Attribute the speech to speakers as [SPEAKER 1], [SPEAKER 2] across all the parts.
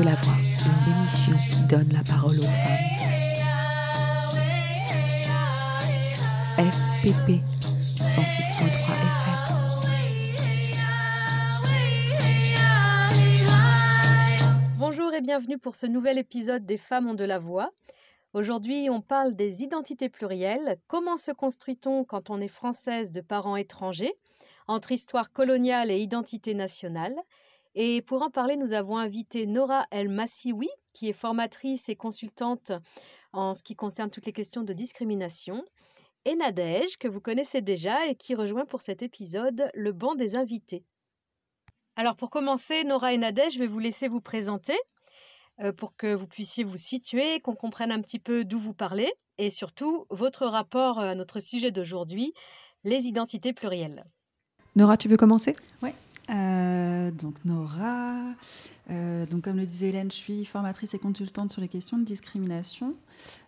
[SPEAKER 1] De la voix, une émission qui donne la parole aux femmes. FPP 106.3 FM.
[SPEAKER 2] Bonjour et bienvenue pour ce nouvel épisode des Femmes ont de la voix. Aujourd'hui, on parle des identités plurielles. Comment se construit-on quand on est française de parents étrangers entre histoire coloniale et identité nationale? Et pour en parler, nous avons invité Nora El Massioui, qui est formatrice et consultante en ce qui concerne toutes les questions de discrimination, et Nadège, que vous connaissez déjà et qui rejoint pour cet épisode le banc des invités. Alors pour commencer, Nora et Nadège, je vais vous laisser vous présenter euh, pour que vous puissiez vous situer, qu'on comprenne un petit peu d'où vous parlez et surtout votre rapport à notre sujet d'aujourd'hui, les identités plurielles.
[SPEAKER 1] Nora, tu veux commencer?
[SPEAKER 3] Oui. Euh, donc Nora, euh, donc comme le disait Hélène, je suis formatrice et consultante sur les questions de discrimination.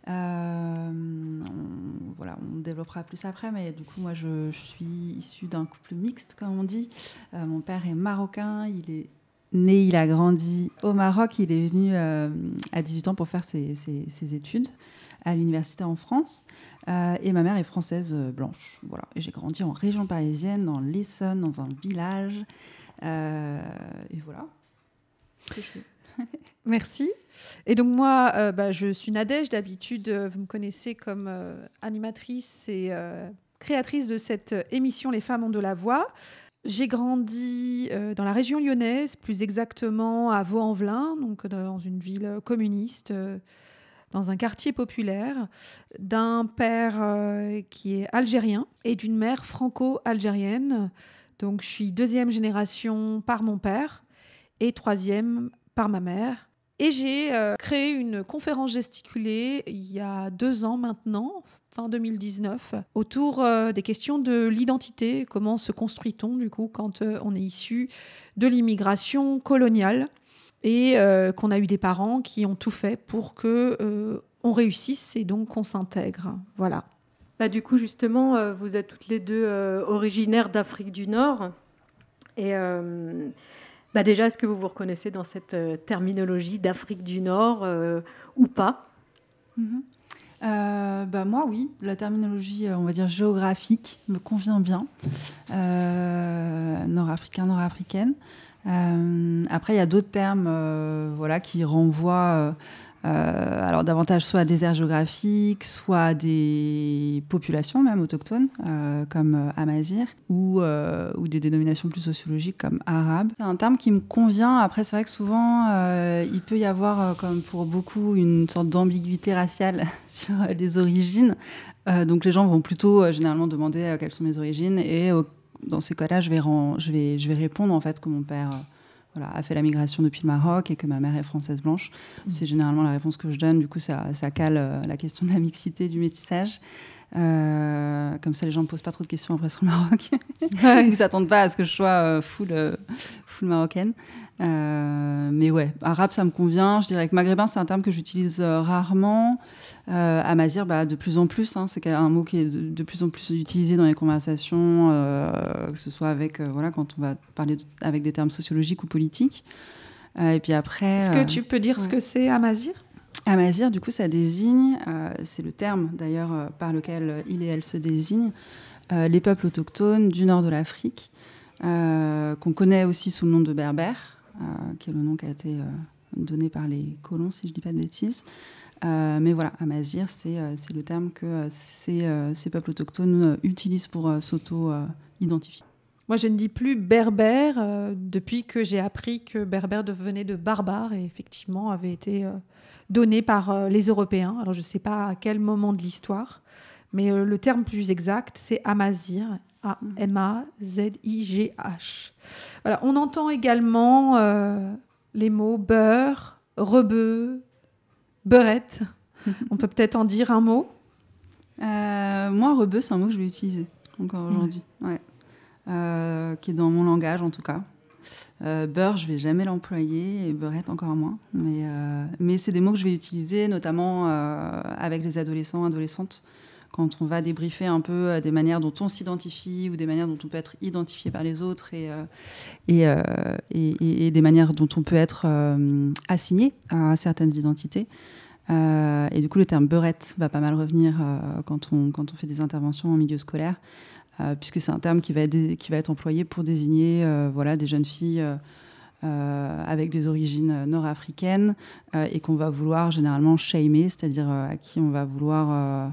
[SPEAKER 3] Euh, on, voilà, on développera plus après, mais du coup moi je, suis issue d'un couple mixte, comme on dit. mon père est marocain, il est né, il a grandi au Maroc, il est venu à 18 ans pour faire ses études à l'université en France. Euh, et ma mère est française euh, blanche. Voilà. Et j'ai grandi en région parisienne, dans l'Essonne, dans un village. Euh, et voilà.
[SPEAKER 1] Merci. Et donc moi, bah, je suis Nadège. D'habitude, vous me connaissez comme animatrice et créatrice de cette émission Les femmes ont de la voix. J'ai grandi dans la région lyonnaise, plus exactement à Vaux-en-Velin, donc dans une ville communiste dans un quartier populaire, d'un père euh, qui est algérien et d'une mère franco-algérienne. Donc je suis deuxième génération par mon père et troisième par ma mère. Et j'ai euh, créé une conférence gesticulée il y a deux ans maintenant, fin 2019, autour euh, des questions de l'identité. Comment se construit-on du coup quand on est issu de l'immigration coloniale? Et euh, qu'on a eu des parents qui ont tout fait pour que euh, on réussisse et donc qu'on s'intègre. Voilà.
[SPEAKER 2] Bah, du coup, justement, euh, vous êtes toutes les deux euh, originaires d'Afrique du Nord. Et euh, bah, déjà, est-ce que vous vous reconnaissez dans cette euh, terminologie d'Afrique du Nord euh, ou pas?
[SPEAKER 3] Mhm. Euh, bah moi oui, la terminologie on va dire géographique me convient bien, euh, nord-africain, nord-africaine. Euh, après il y a d'autres termes euh, voilà, qui renvoient euh, alors davantage soit à des aires géographiques, soit à des populations même autochtones comme Amazir ou, ou des dénominations plus sociologiques comme arabe. C'est un terme qui me convient. Après c'est vrai que souvent il peut y avoir comme pour beaucoup une sorte d'ambiguïté raciale sur les origines. Donc les gens vont plutôt généralement demander quelles sont mes origines et dans ces cas-là je vais, je, vais, je vais répondre en fait que mon père euh, voilà, a fait la migration depuis le Maroc et que ma mère est française blanche. C'est généralement la réponse que je donne. Du coup, ça, ça cale euh, la question de la mixité, du métissage. Euh, comme ça, les gens ne posent pas trop de questions après sur le Maroc. Ils ne s'attendent pas à ce que je sois euh, full, full marocaine. Euh, mais ouais, arabe, ça me convient. Je dirais que maghrébin, c'est un terme que j'utilise euh, rarement. Euh, amazir, bah, de plus en plus. Hein, c'est un mot qui est de, de, plus en plus utilisé dans les conversations, que ce soit avec, voilà, quand on va parler de, avec des termes sociologiques ou politiques. Et puis après.
[SPEAKER 1] Est-ce que tu peux dire
[SPEAKER 3] ouais.
[SPEAKER 1] ce que c'est Amazir
[SPEAKER 3] Amazir, du coup, ça désigne, c'est le terme d'ailleurs par lequel il et elle se désignent, les peuples autochtones du nord de l'Afrique, qu'on connaît aussi sous le nom de berbères, qui est le nom qui a été euh, donné par les colons, si je ne dis pas de bêtises. Euh, mais voilà, Amazir, c'est euh, le terme que euh, ces, euh, peuples autochtones euh, utilisent pour euh, s'auto-identifier.
[SPEAKER 1] Moi, je ne dis plus berbère euh, depuis que j'ai appris que berbère devenait de barbare et effectivement avait été euh, donné par euh, les Européens. Alors, je ne sais pas à quel moment de l'histoire, mais euh, le terme plus exact, c'est Amazir. A-M-A-Z-I-G-H. Voilà, on entend également euh, les mots beurre, rebeu, beurette. on peut peut-être en dire un mot?
[SPEAKER 3] Euh, moi, rebeu, c'est un mot que je vais utiliser encore aujourd'hui. Ouais. Qui est dans mon langage en tout cas. Euh, beurre, je vais jamais l'employer et beurette encore moins. Mais, euh, mais c'est des mots que je vais utiliser, notamment euh, avec les adolescents, adolescentes, quand on va débriefer un peu des manières dont on s'identifie ou des manières dont on peut être identifié par les autres et, et, et, des manières dont on peut être assigné à certaines identités. et du coup, le terme beurette va pas mal revenir quand, on, quand on fait des interventions en milieu scolaire. Euh, puisque c'est un terme qui va, être, qui va être employé pour désigner euh, voilà, des jeunes filles euh, avec des origines nord-africaines et qu'on va vouloir généralement shamer, c'est-à-dire à qui on va vouloir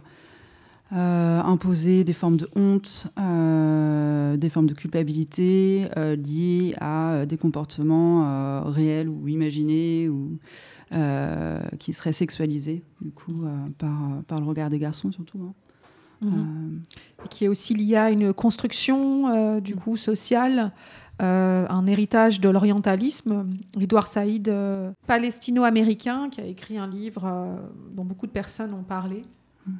[SPEAKER 3] imposer des formes de honte, des formes de culpabilité liées à des comportements réels ou imaginés ou qui seraient sexualisés du coup par, par le regard des garçons surtout. Hein.
[SPEAKER 1] Mhm. Euh, qui est aussi lié à une construction euh, du coup sociale, euh, un héritage de l'orientalisme. Edouard Saïd, palestino-américain, qui a écrit un livre dont beaucoup de personnes ont parlé, mhm.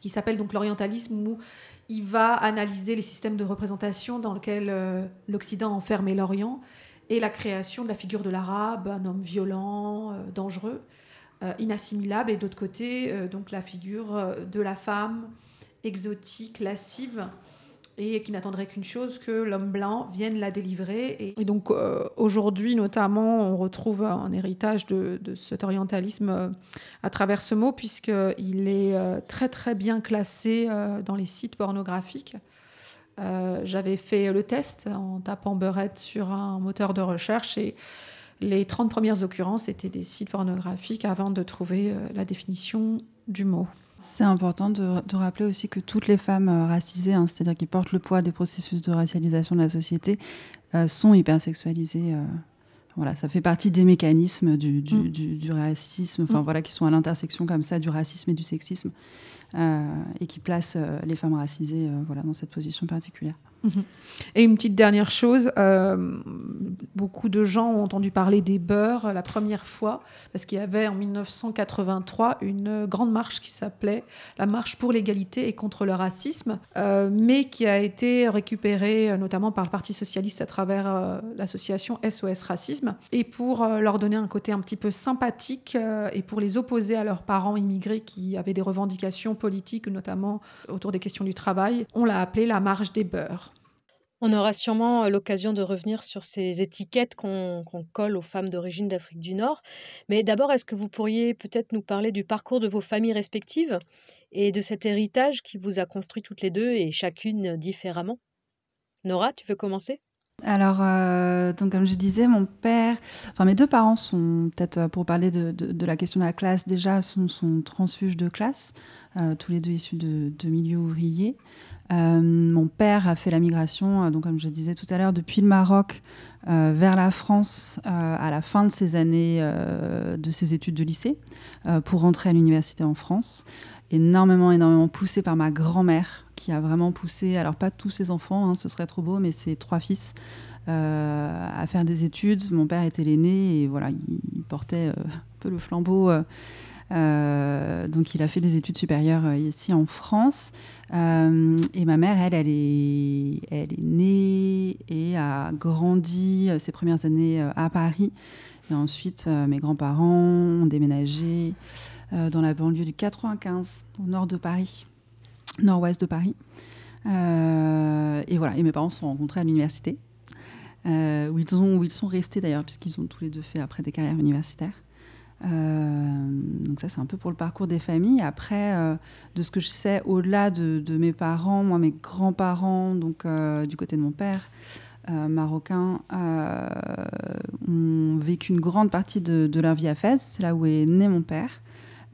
[SPEAKER 1] Qui s'appelle donc l'orientalisme, où il va analyser les systèmes de représentation dans lesquels l'Occident enfermait l'Orient et la création de la figure de l'arabe, un homme violent, dangereux, inassimilable, et d'autre côté, donc la figure de la femme exotique, lascive, et qui n'attendrait qu'une chose, que l'homme blanc vienne la délivrer. Et, donc euh, aujourd'hui notamment, on retrouve un héritage de, cet orientalisme euh, à travers ce mot, puisqu'il est euh, très très bien classé dans les sites pornographiques. J'avais fait le test en tapant beurette sur un moteur de recherche et les 30 premières occurrences étaient des sites pornographiques avant de trouver la définition du mot.
[SPEAKER 3] C'est important de, rappeler aussi que toutes les femmes euh, racisées, hein, c'est-à-dire qui portent le poids des processus de racialisation de la société, euh, sont hypersexualisées. Euh, voilà, ça fait partie des mécanismes du, mm. racisme, enfin mm. voilà, qui sont à l'intersection comme ça du racisme et du sexisme, et qui placent les femmes racisées, voilà, dans cette position particulière.
[SPEAKER 1] Mhm. Et une petite dernière chose, euh, beaucoup de gens ont entendu parler des beurs la première fois, parce qu'il y avait en 1983 une grande marche qui s'appelait la marche pour l'égalité et contre le racisme, euh, mais qui a été récupérée euh, notamment par le Parti socialiste à travers l'association SOS Racisme, et pour leur donner un côté un petit peu sympathique et pour les opposer à leurs parents immigrés qui avaient des revendications politiques, notamment autour des questions du travail, on l'a appelée la marche des beurs.
[SPEAKER 2] On aura sûrement l'occasion de revenir sur ces étiquettes qu'on colle aux femmes d'origine d'Afrique du Nord. Mais d'abord, est-ce que vous pourriez peut-être nous parler du parcours de vos familles respectives et de cet héritage qui vous a construit toutes les deux et chacune différemment? Nora, tu veux commencer?
[SPEAKER 3] Alors, donc comme je disais, mon père, enfin mes deux parents sont peut-être pour parler de, la question de la classe déjà sont, sont transfuges de classe, tous les deux issus de, de milieux ouvriers. Euh, mon père a fait la migration, euh, donc comme je disais tout à l'heure, depuis le Maroc euh, vers la France à la fin de ses années de ses études de lycée pour rentrer à l'université en France. Énormément, énormément poussé par ma grand-mère qui a vraiment poussé, alors pas tous ses enfants, hein, ce serait trop beau, mais ses trois fils à faire des études. Mon père était l'aîné et voilà, il, portait un peu le flambeau. Donc il a fait des études supérieures ici en France. Euh, et ma mère, elle, elle est, née et a grandi euh, ses premières années euh, à Paris. Et ensuite, mes grands-parents ont déménagé dans la banlieue du 95, au nord de Paris, nord-ouest de Paris. et voilà, et mes parents se sont rencontrés à l'université, où, où ils sont restés d'ailleurs, puisqu'ils ont tous les deux fait après des carrières universitaires. Euh, donc ça, c'est un peu pour le parcours des familles. Après, euh, de ce que je sais, au-delà de, mes parents, moi, mes grands-parents, donc euh, du côté de mon père, marocain, ont vécu une grande partie de, leur vie à Fès. C'est là où est né mon père.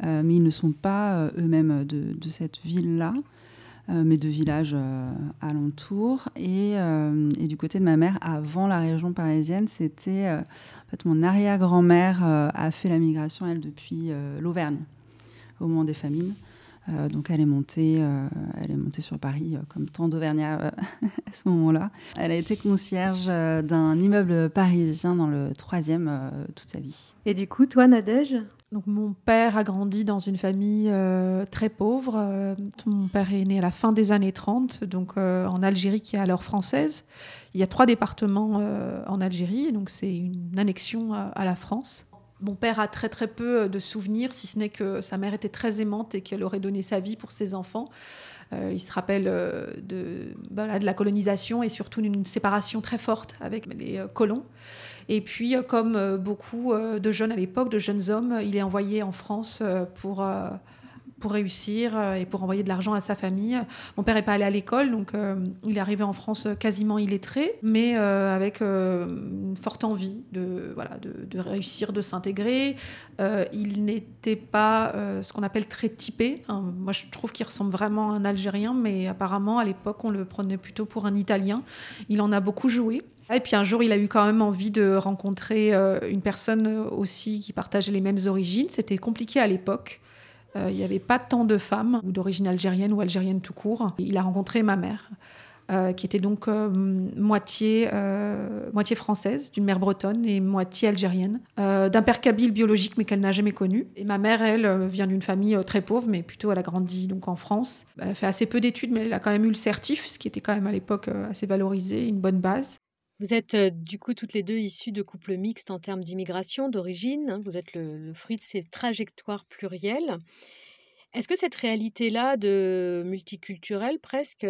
[SPEAKER 3] mais ils ne sont pas eux-mêmes de, cette ville-là. Euh, mais de villages euh, alentours. Euh, et, du côté de ma mère, avant la région parisienne, c'était en fait, mon arrière-grand-mère a fait la migration, elle, depuis l'Auvergne, au moment des famines. Donc elle est montée, elle est montée sur Paris comme tant d'Auvergnats à ce moment-là. Elle a été concierge d'un immeuble parisien dans le troisième toute sa vie.
[SPEAKER 2] Et du coup, toi, Nadège?
[SPEAKER 1] Donc, mon père a grandi dans une famille euh, très pauvre. Euh, mon père est né à la fin des années 30, donc euh, en Algérie qui est alors française. Il y a trois départements en Algérie, donc c'est une annexion à, la France. Mon père a très très peu de souvenirs, si ce n'est que sa mère était très aimante et qu'elle aurait donné sa vie pour ses enfants. Euh, il se rappelle euh, de, la colonisation et surtout d'une séparation très forte avec les euh, colons. Et puis, comme beaucoup de jeunes à l'époque, de jeunes hommes, il est envoyé en France pour pour réussir euh, et pour envoyer de l'argent à sa famille. Mon père n'est pas allé à l'école, donc euh, il est arrivé en France quasiment illettré, mais euh, avec une forte envie de, voilà, de, réussir, de s'intégrer. il n'était pas ce qu'on appelle très typé. moi, je trouve qu'il ressemble vraiment à un Algérien, mais apparemment, à l'époque, on le prenait plutôt pour un Italien. Il en a beaucoup joué. Et puis un jour, il a eu quand même envie de rencontrer une personne aussi qui partageait les mêmes origines. C'était compliqué à l'époque. Euh, il n'y avait pas tant de femmes, d'origine algérienne ou algérienne tout court. Il a rencontré ma mère. Euh, qui était donc euh, moitié, moitié française, d'une mère bretonne et moitié algérienne, d'un père kabyle biologique mais qu'elle n'a jamais connu. Et ma mère, elle, vient d'une famille très pauvre, mais plutôt elle a grandi donc en France. Elle a fait assez peu d'études, mais elle a quand même eu le certif, ce qui était quand même à l'époque assez valorisé, une bonne base.
[SPEAKER 2] Vous êtes du coup toutes les deux issues de couples mixtes en termes d'immigration, d'origine. Hein. Vous êtes le, fruit de ces trajectoires plurielles. Est-ce que cette réalité-là de multiculturel presque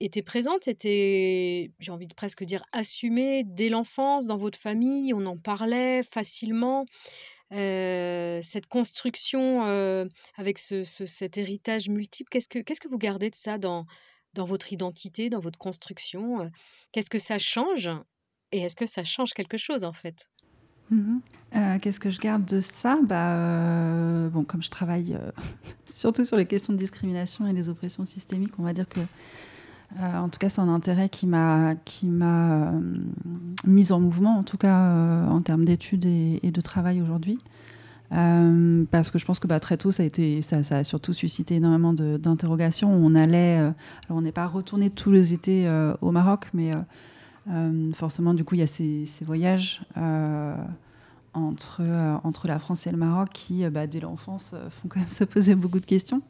[SPEAKER 2] était présente, était, j'ai envie de presque dire, assumée dès l'enfance dans votre famille On en parlait facilement cette construction avec cet héritage multiple, qu'est-ce que, qu'est-ce que vous gardez de ça dans, dans votre identité, dans votre construction Qu'est-ce que ça change Et est-ce que ça change quelque chose en fait?
[SPEAKER 3] Mmh euh, Qu'est-ce que je garde de ça? Bah, euh, bon, Comme je travaille euh, surtout sur les questions de discrimination et des oppressions systémiques, on va dire que, en tout cas, c'est un intérêt qui m'a qui m'a mise en mouvement, en tout cas en termes d'études et, de travail aujourd'hui. Euh, parce que je pense que bah, très tôt, ça a, surtout suscité énormément d'interrogations. Euh, on n'est pas retourné tous les étés euh, au Maroc, mais forcément, du coup, il y a ces, voyages entre, la France et le Maroc qui, bah, dès l'enfance, font quand même se poser beaucoup de questions.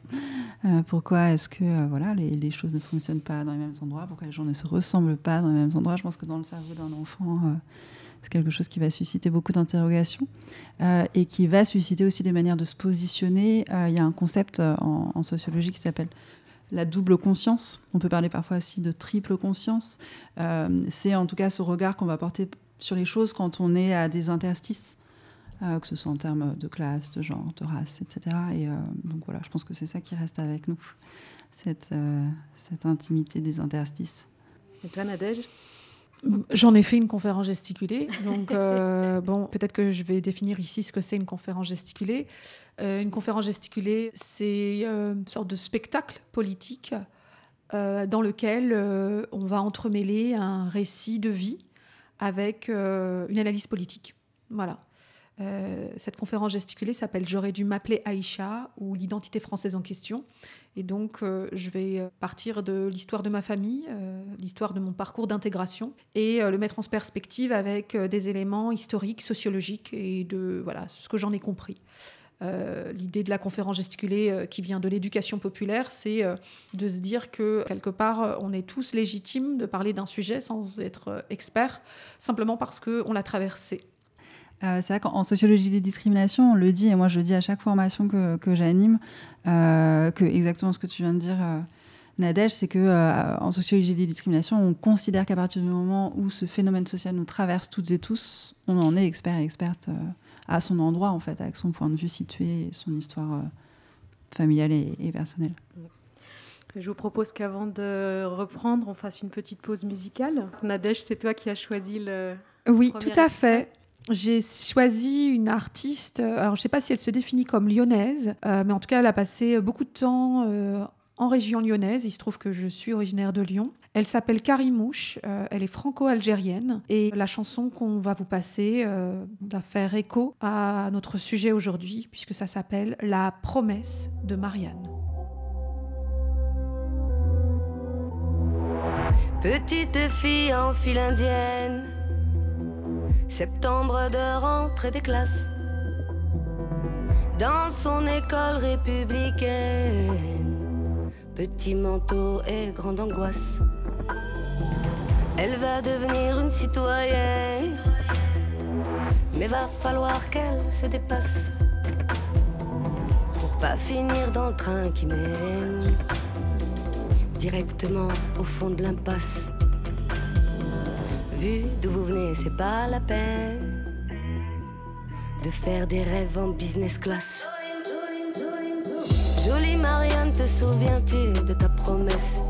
[SPEAKER 3] pourquoi est-ce que voilà, les, choses ne fonctionnent pas dans les mêmes endroits? Pourquoi les gens ne se ressemblent pas dans les mêmes endroits? Je pense que dans le cerveau d'un enfant c'est quelque chose qui va susciter beaucoup d'interrogations euh, et qui va susciter aussi des manières de se positionner. Euh, il y a un concept euh, en, sociologie qui s'appelle la double conscience. On peut parler parfois aussi de triple conscience. c'est en tout cas ce regard qu'on va porter sur les choses quand on est à des interstices. que ce soit en termes de classe, de genre, de race, etc. Et donc voilà, je pense que c'est ça qui reste avec nous, cette, intimité des interstices.
[SPEAKER 2] Et toi, Nadège?
[SPEAKER 1] J'en ai fait une conférence gesticulée. Donc, euh, bon, peut-être que je vais définir ici ce que c'est une conférence gesticulée. Euh, une conférence gesticulée, c'est euh, une sorte de spectacle politique dans lequel on va entremêler un récit de vie avec une analyse politique. Voilà. Euh, cette conférence gesticulée s'appelle J'aurais dû m'appeler Aïcha ou l'identité française en question. Et donc, euh, je vais partir de l'histoire de ma famille, euh, l'histoire de mon parcours d'intégration, et le mettre en perspective avec des éléments historiques, sociologiques et de voilà ce que j'en ai compris. L'idée de la conférence gesticulée qui vient de l'éducation populaire, c'est de se dire que quelque part, on est tous légitimes de parler d'un sujet sans être expert, simplement parce qu'on l'a traversé.
[SPEAKER 3] Euh, c'est vrai qu'en sociologie des discriminations, on le dit, et moi je le dis à chaque formation que, que j'anime, euh, que exactement ce que tu viens de dire, euh, Nadège, c'est que euh, en sociologie des discriminations, on considère qu'à partir du moment où ce phénomène social nous traverse toutes et tous, on en est expert et experte à son endroit, en fait, avec son point de vue situé et son histoire familiale et, et, personnelle.
[SPEAKER 2] Je vous propose qu'avant de reprendre, on fasse une petite pause musicale. Nadège, c'est toi qui as choisi le.
[SPEAKER 1] Oui, tout à fait. J'ai choisi une artiste, euh, alors je ne sais pas si elle se définit comme lyonnaise, euh, mais en tout cas elle a passé beaucoup de temps euh, en région lyonnaise. Il se trouve que je suis originaire de Lyon. Elle s'appelle Karimouche, elle est franco-algérienne et la chanson qu'on va vous passer va faire écho à notre sujet aujourd'hui puisque ça s'appelle La promesse de Marianne.
[SPEAKER 4] Petite fille en file indienne Septembre de rentrée des classes. Dans son école républicaine, petit manteau et grande angoisse. Elle va devenir une citoyenne, Mais va falloir qu'elle se dépasse pour pas finir dans le train qui mène directement au fond de l'impasse. D'où vous venez, c'est pas la peine de faire des rêves en business class. Jolie Marianne, te souviens-tu de ta promesse?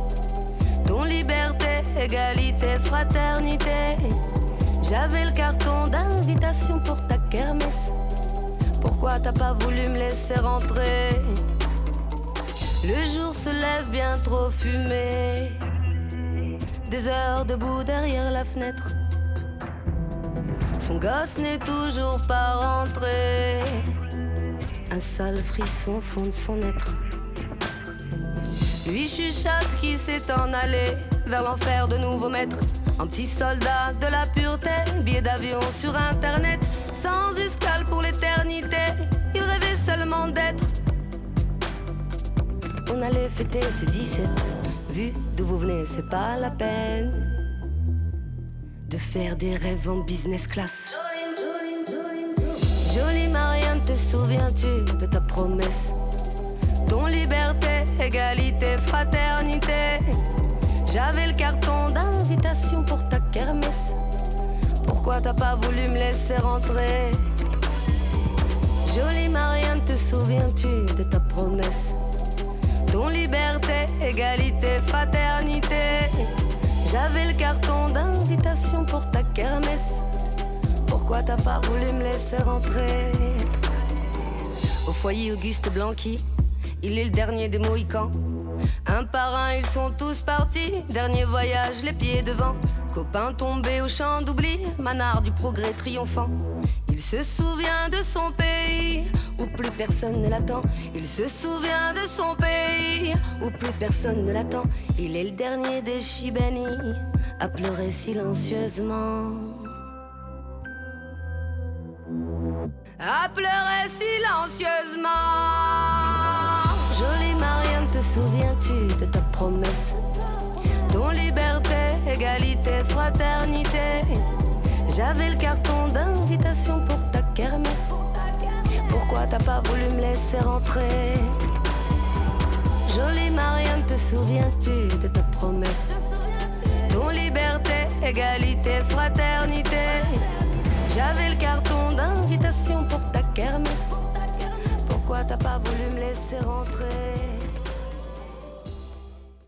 [SPEAKER 4] Ton liberté, égalité, fraternité. J'avais le carton d'invitation pour ta kermesse. Pourquoi t'as pas voulu me laisser rentrer? Le jour se lève bien trop fumé. Des heures debout derrière la fenêtre. Son gosse n'est toujours pas rentré. Un sale frisson fonde son être. Lui chuchote qui s'est en allé vers l'enfer de nouveaux maîtres. Un petit soldat de la pureté, billet d'avion sur internet, sans escale pour l'éternité. Il rêvait seulement d'être. On allait fêter ses 17. Vu d'où vous venez, c'est pas la peine de faire des rêves en business class. Jolie Marianne, te souviens-tu de ta promesse? Ton liberté, égalité, fraternité. J'avais le carton d'invitation pour ta kermesse. Pourquoi t'as pas voulu me laisser rentrer? Jolie Marianne, te souviens-tu de ta promesse? Liberté, égalité, fraternité. J'avais le carton d'invitation pour ta kermesse. Pourquoi t'as pas voulu me laisser rentrer? Au foyer Auguste Blanqui, il est le dernier des Mohicans. Un par un, ils sont tous partis. Dernier voyage, les pieds devant. Copain tombé au champ d'oubli, manard du progrès triomphant. Il se souvient de son pays où plus personne ne l'attend. Il se souvient de son pays où plus personne ne l'attend. Il est le dernier des Chibani à pleurer silencieusement. À pleurer silencieusement. Jolie Marianne, te souviens-tu de ta promesse? Ton liberté, égalité, fraternité. J'avais le carton d'invitation pour ta kermesse. Pourquoi t'as pas voulu me laisser rentrer Jolie Marianne, te souviens-tu de ta promesse Ton liberté, égalité, fraternité. J'avais le carton d'invitation pour ta kermesse. Pourquoi t'as pas voulu me laisser rentrer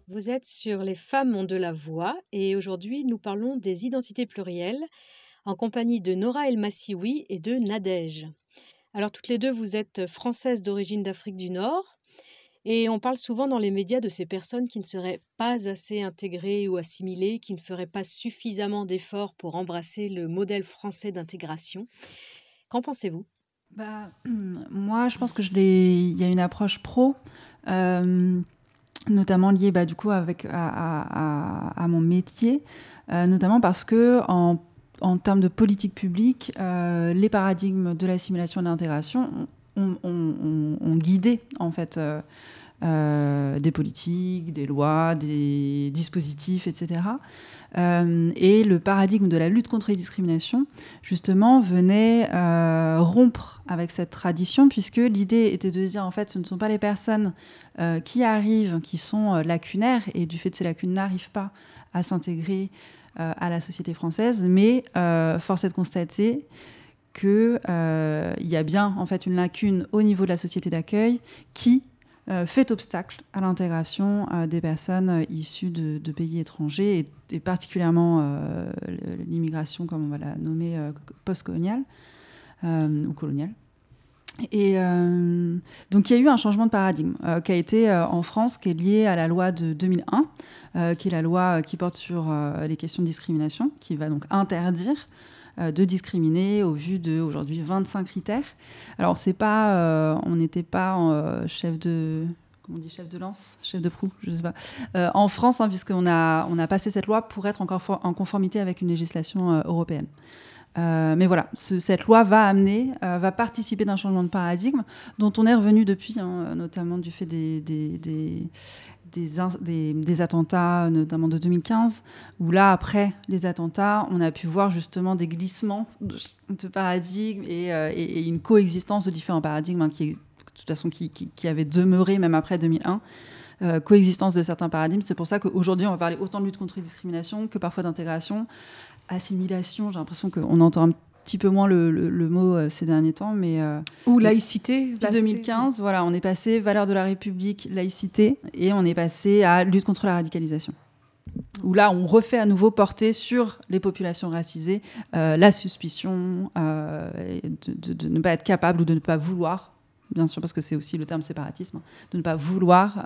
[SPEAKER 2] Vous êtes sur Les femmes ont de la voix et aujourd'hui nous parlons des identités plurielles en compagnie de Nora El Massioui et de Nadège. Alors toutes les deux, vous êtes françaises d'origine d'Afrique du Nord et on parle souvent dans les médias de ces personnes qui ne seraient pas assez intégrées ou assimilées, qui ne feraient pas suffisamment d'efforts pour embrasser le modèle français d'intégration. Qu'en pensez-vous?
[SPEAKER 3] Bah, Moi, je pense que je il y a une approche pro. Notamment liée bah, du coup avec à, mon métier, notamment parce que en en termes de politique publique, euh, les paradigmes de l'assimilation et de l'intégration ont, guidé en fait euh, euh, des politiques, des lois, des dispositifs, etc. et le paradigme de la lutte contre les discriminations, justement, venait rompre avec cette tradition, puisque l'idée était de dire, en fait, ce ne sont pas les personnes qui arrivent qui sont lacunaires, et du fait de ces lacunes n'arrivent pas à s'intégrer à la société française, mais euh, force est de constater qu'il euh, y a bien en fait une lacune au niveau de la société d'accueil qui fait obstacle à l'intégration des personnes issues de, pays étrangers et, particulièrement l'immigration, comme on va la nommer, post-coloniale ou coloniale. Et donc il y a eu un changement de paradigme qui a été en France, qui est lié à la loi de 2001, euh, qui est la loi qui porte sur euh, les questions de discrimination, qui va donc interdire euh, de discriminer au vu de aujourd'hui 25 critères. Alors c'est pas, on n'était pas chef de on dit chef de lance, chef de proue, je sais pas, en France, hein, puisqu'on a, on a passé cette loi pour être encore en conformité avec une législation européenne. Mais voilà, cette loi va amener, va participer d'un changement de paradigme dont on est revenu depuis, hein, notamment du fait des, attentats, notamment de 2015, où là, après les attentats, on a pu voir justement des glissements de, paradigmes euh, et, une coexistence de différents paradigmes hein, qui, de toute façon, qui, qui, avaient demeuré même après 2001. Euh, coexistence de certains paradigmes. C'est pour ça qu'aujourd'hui, on va parler autant de lutte contre les discriminations que parfois d'intégration, assimilation. J'ai l'impression qu'on entend un petit peu moins le, le, mot euh, ces derniers temps, mais
[SPEAKER 1] euh, ou laïcité.
[SPEAKER 3] Depuis 2015, voilà, on est passé valeur de la République, laïcité, et on est passé à lutte contre la radicalisation. Où là, on refait à nouveau porter sur les populations racisées euh, la suspicion de, de, ne pas être capable ou de ne pas vouloir, bien sûr, parce que c'est aussi le terme séparatisme, de ne pas vouloir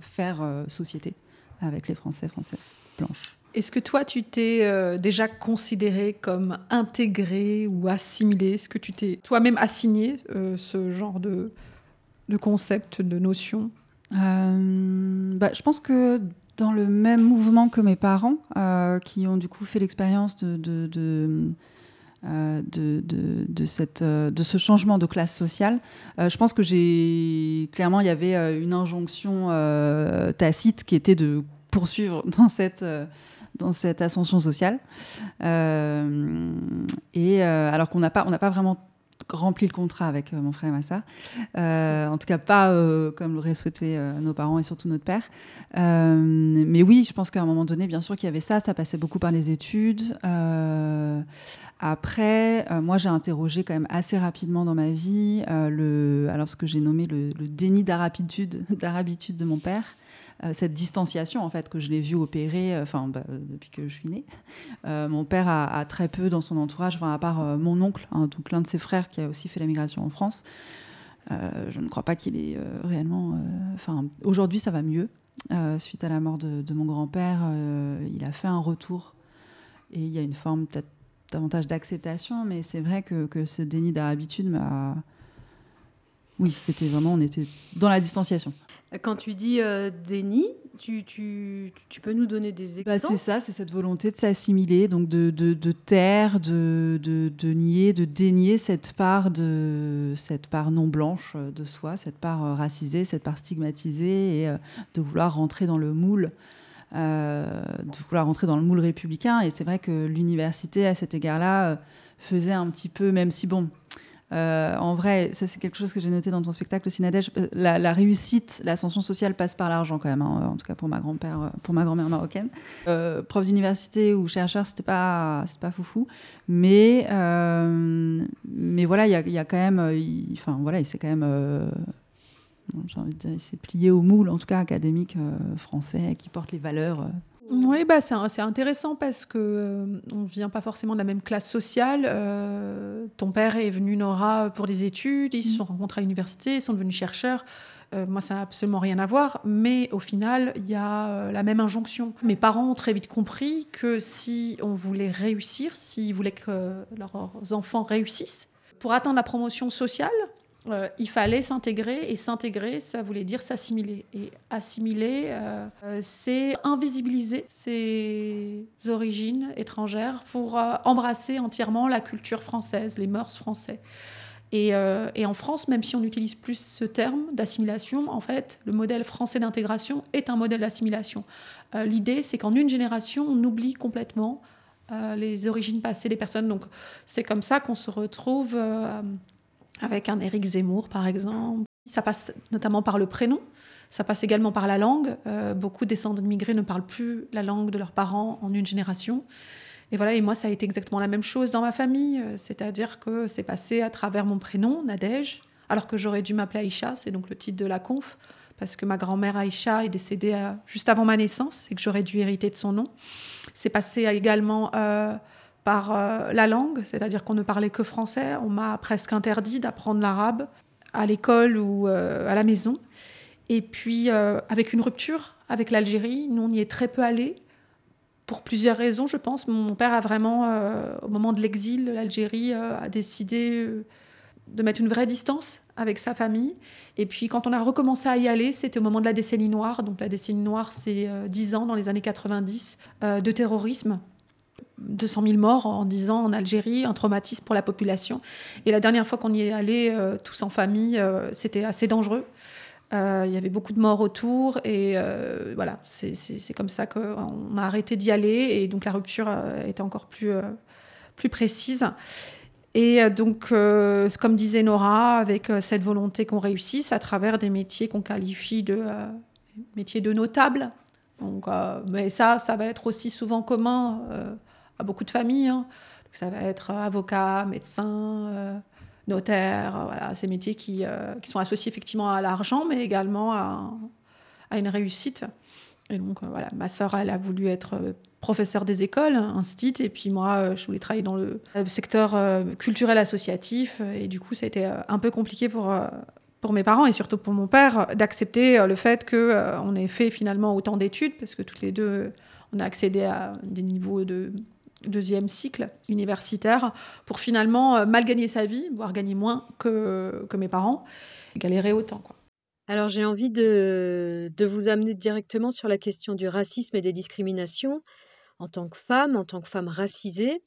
[SPEAKER 3] faire société avec les Français, Françaises blanches.
[SPEAKER 1] Est-ce que toi, tu t'es euh, déjà considéré comme intégré ou assimilé? Est-ce que tu t'es toi-même assigné euh, ce genre de, de concept, de notion?
[SPEAKER 3] Euh, bah, Je pense que dans le même mouvement que mes parents, qui ont du coup fait l'expérience de, de, de de, cette, de ce changement de classe sociale. je pense que j'ai clairement il y avait une injonction tacite qui était de poursuivre dans cette dans cette ascension sociale. Euh, et euh, alors qu'on n'a pas, on n'a pas vraiment rempli le contrat avec euh, mon frère et ma soeur. en tout cas, pas comme l'auraient souhaité nos parents et surtout notre père. mais oui, je pense qu'à un moment donné, bien sûr qu'il y avait ça. Ça passait beaucoup par les études. après, moi, j'ai interrogé quand même assez rapidement dans ma vie le, alors ce que j'ai nommé le, le déni d'arabitude, d'arabitude de mon père. Euh, cette distanciation en fait que je l'ai vu opérer euh, enfin bah, depuis que je suis née. Euh, mon père a, très peu dans son entourage, à part mon oncle, hein, donc l'un de ses frères qui a aussi fait la migration en France. je ne crois pas qu'il est réellement. Enfin, aujourd'hui, ça va mieux. suite à la mort de, mon grand-père, il a fait un retour et il y a une forme peut-être davantage d'acceptation, mais c'est vrai que, que, ce déni d'habitude m'a. Oui, c'était vraiment, on était dans la distanciation.
[SPEAKER 2] Quand tu dis euh, déni, tu, tu, tu, peux nous donner des
[SPEAKER 3] bah,
[SPEAKER 2] exemples?
[SPEAKER 3] C'est ça, c'est cette volonté de s'assimiler, donc de, de, de taire, de, de, nier, de dénier cette part, de, cette part non blanche de soi, cette part euh, racisée, cette part stigmatisée, et euh, de vouloir rentrer dans le moule. de vouloir rentrer dans le moule républicain. Et c'est vrai que l'université, à cet égard-là, faisait un petit peu, même si bon, euh, en vrai, ça c'est quelque chose que j'ai noté dans ton spectacle aussi, Nadège. Euh, la, réussite, l'ascension sociale passe par l'argent quand même. Hein, en tout cas pour ma grand-père, euh, pour ma grand-mère marocaine. prof d'université ou chercheur, c'était pas, c'était pas foufou. Mais, mais voilà, il y, a, quand même, enfin voilà, il s'est quand même j'ai envie de dire, il s'est plié au moule, en tout cas académique français, qui porte les valeurs
[SPEAKER 1] oui, bah, c'est intéressant parce que euh, on vient pas forcément de la même classe sociale. Euh, ton père est venu Nora pour des études, ils se sont rencontrés à l'université, ils sont devenus chercheurs. Euh, moi, ça n'a absolument rien à voir, mais au final, il y a la même injonction. Mes parents ont très vite compris que si on voulait réussir, s'ils voulaient que leurs enfants réussissent, pour atteindre la promotion sociale, euh, il fallait s'intégrer et s'intégrer, ça voulait dire s'assimiler. Et assimiler, euh, euh, c'est invisibiliser ses origines étrangères pour embrasser entièrement la culture française, les mœurs françaises. Et, et, en France, même si on utilise plus ce terme d'assimilation, en fait, le modèle français d'intégration est un modèle d'assimilation. L'idée, c'est qu'en une génération, on oublie complètement les origines passées des personnes. Donc, c'est comme ça qu'on se retrouve avec un Éric Zemmour par exemple. Ça passe notamment par le prénom, ça passe également par la langue. Euh, beaucoup de descendants d'immigrés ne parlent plus la langue de leurs parents en une génération. Et voilà, et moi, ça a été exactement la même chose dans ma famille. Euh, c'est-à-dire que c'est passé à travers mon prénom, Nadège, alors que j'aurais dû m'appeler Aïcha, c'est donc le titre de la conf, parce que ma grand-mère Aïcha est décédée euh, juste avant ma naissance et que j'aurais dû hériter de son nom. C'est passé également par euh, la langue, c'est-à-dire qu'on ne parlait que français. On m'a presque interdit d'apprendre l'arabe à l'école ou euh, à la maison. Et puis, euh, avec une rupture avec l'Algérie, nous, on y est très peu allés, pour plusieurs raisons, je pense. Mon père a vraiment, au moment de l'exil, l'Algérie a décidé de mettre une vraie distance avec sa famille. Et puis, quand on a recommencé à y aller, c'était au moment de la décennie noire. Donc, la décennie noire, c'est dix ans, dans les années 90, de terrorisme 200 000 morts en 10 ans en Algérie, un traumatisme pour la population. Et la dernière fois qu'on y est allé euh, tous en famille, euh, c'était assez dangereux. Euh, il y avait beaucoup de morts autour et voilà, c'est comme ça qu'on a arrêté d'y aller et donc la rupture était encore plus, plus précise. Et donc, comme disait Nora, avec cette volonté qu'on réussisse à travers des métiers qu'on qualifie de métiers de notables. Donc, mais ça, ça va être aussi souvent commun beaucoup de familles. Hein. ça va être avocat, médecin notaire, euh, voilà, ces métiers qui, euh, qui, sont associés effectivement à l'argent, mais également à, à, une réussite. Et donc, euh, voilà, ma sœur, elle a voulu être professeure des écoles, instit, et puis moi, je voulais travailler dans le, secteur culturel associatif, et du coup, ça a été un peu compliqué pour, pour mes parents, et surtout pour mon père, d'accepter le fait qu'on ait fait finalement autant d'études, parce que toutes les deux, on a accédé à des niveaux de deuxième cycle universitaire pour finalement euh, mal gagner sa vie, voire gagner moins que, que mes parents, galérer autant. Quoi.
[SPEAKER 2] Alors j'ai envie de, de, vous amener directement sur la question du racisme et des discriminations en tant que femme, en tant que femme racisée.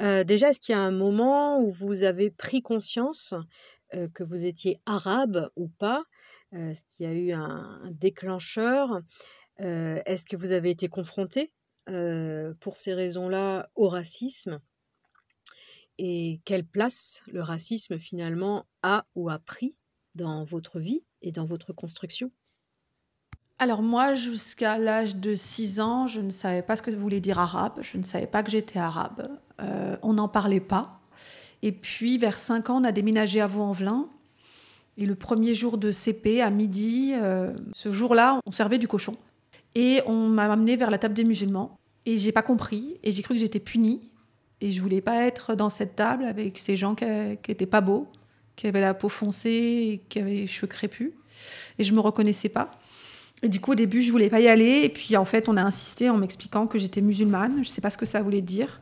[SPEAKER 2] Euh, déjà, est-ce qu'il y a un moment où vous avez pris conscience euh, que vous étiez arabe ou pas? Est-ce qu'il y a eu un, déclencheur? Est-ce que vous avez été confrontée? Pour ces raisons-là au racisme et quelle place le racisme finalement a ou a pris dans votre vie et dans votre construction?
[SPEAKER 1] Alors moi, jusqu'à l'âge de 6 ans, je ne savais pas ce que voulait dire arabe, je ne savais pas que j'étais arabe, euh, on n'en parlait pas. Et puis vers 5 ans, on a déménagé à Vaux-en-Velin. Et le premier jour de CP, à midi, euh, ce jour-là, on servait du cochon. Et on m'a amené vers la table des musulmans. Et j'ai pas compris. Et j'ai cru que j'étais punie. Et je voulais pas être dans cette table avec ces gens qui, qui étaient pas beaux, qui avaient la peau foncée et qui avaient les cheveux crépus. Et je me reconnaissais pas. Et du coup, au début, je voulais pas y aller. Et puis, en fait, on a insisté en m'expliquant que j'étais musulmane. Je sais pas ce que ça voulait dire.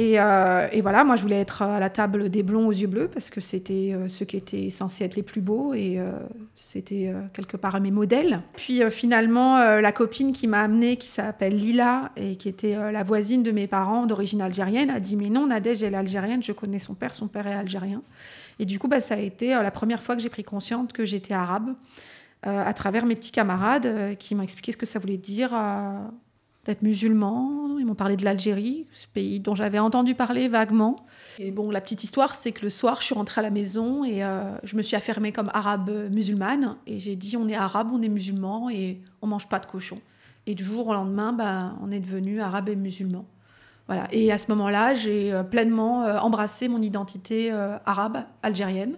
[SPEAKER 1] Euh, et, voilà, moi je voulais être à la table des blonds aux yeux bleus parce que c'était euh, ceux qui étaient censés être les plus beaux et euh, c'était quelque part mes modèles. Puis finalement, la copine qui m'a amenée, qui s'appelle Lila et qui était la voisine de mes parents d'origine algérienne, a dit Mais non, Nadège, elle est algérienne, je connais son père, son père est algérien. Et du coup, bah, ça a été la première fois que j'ai pris conscience que j'étais arabe à travers mes petits camarades qui m'ont expliqué ce que ça voulait dire d'être musulman. Ils m'ont parlé de l'Algérie, ce pays dont j'avais entendu parler vaguement. Et bon, la petite histoire, c'est que le soir, je suis rentrée à la maison et euh, je me suis affirmée comme arabe musulmane. Et j'ai dit, on est arabe, on est musulman et on mange pas de cochon. Et du jour au lendemain, ben, on est devenu arabe et musulman. Voilà. Et à ce moment-là, j'ai euh, pleinement euh, embrassé mon identité arabe algérienne.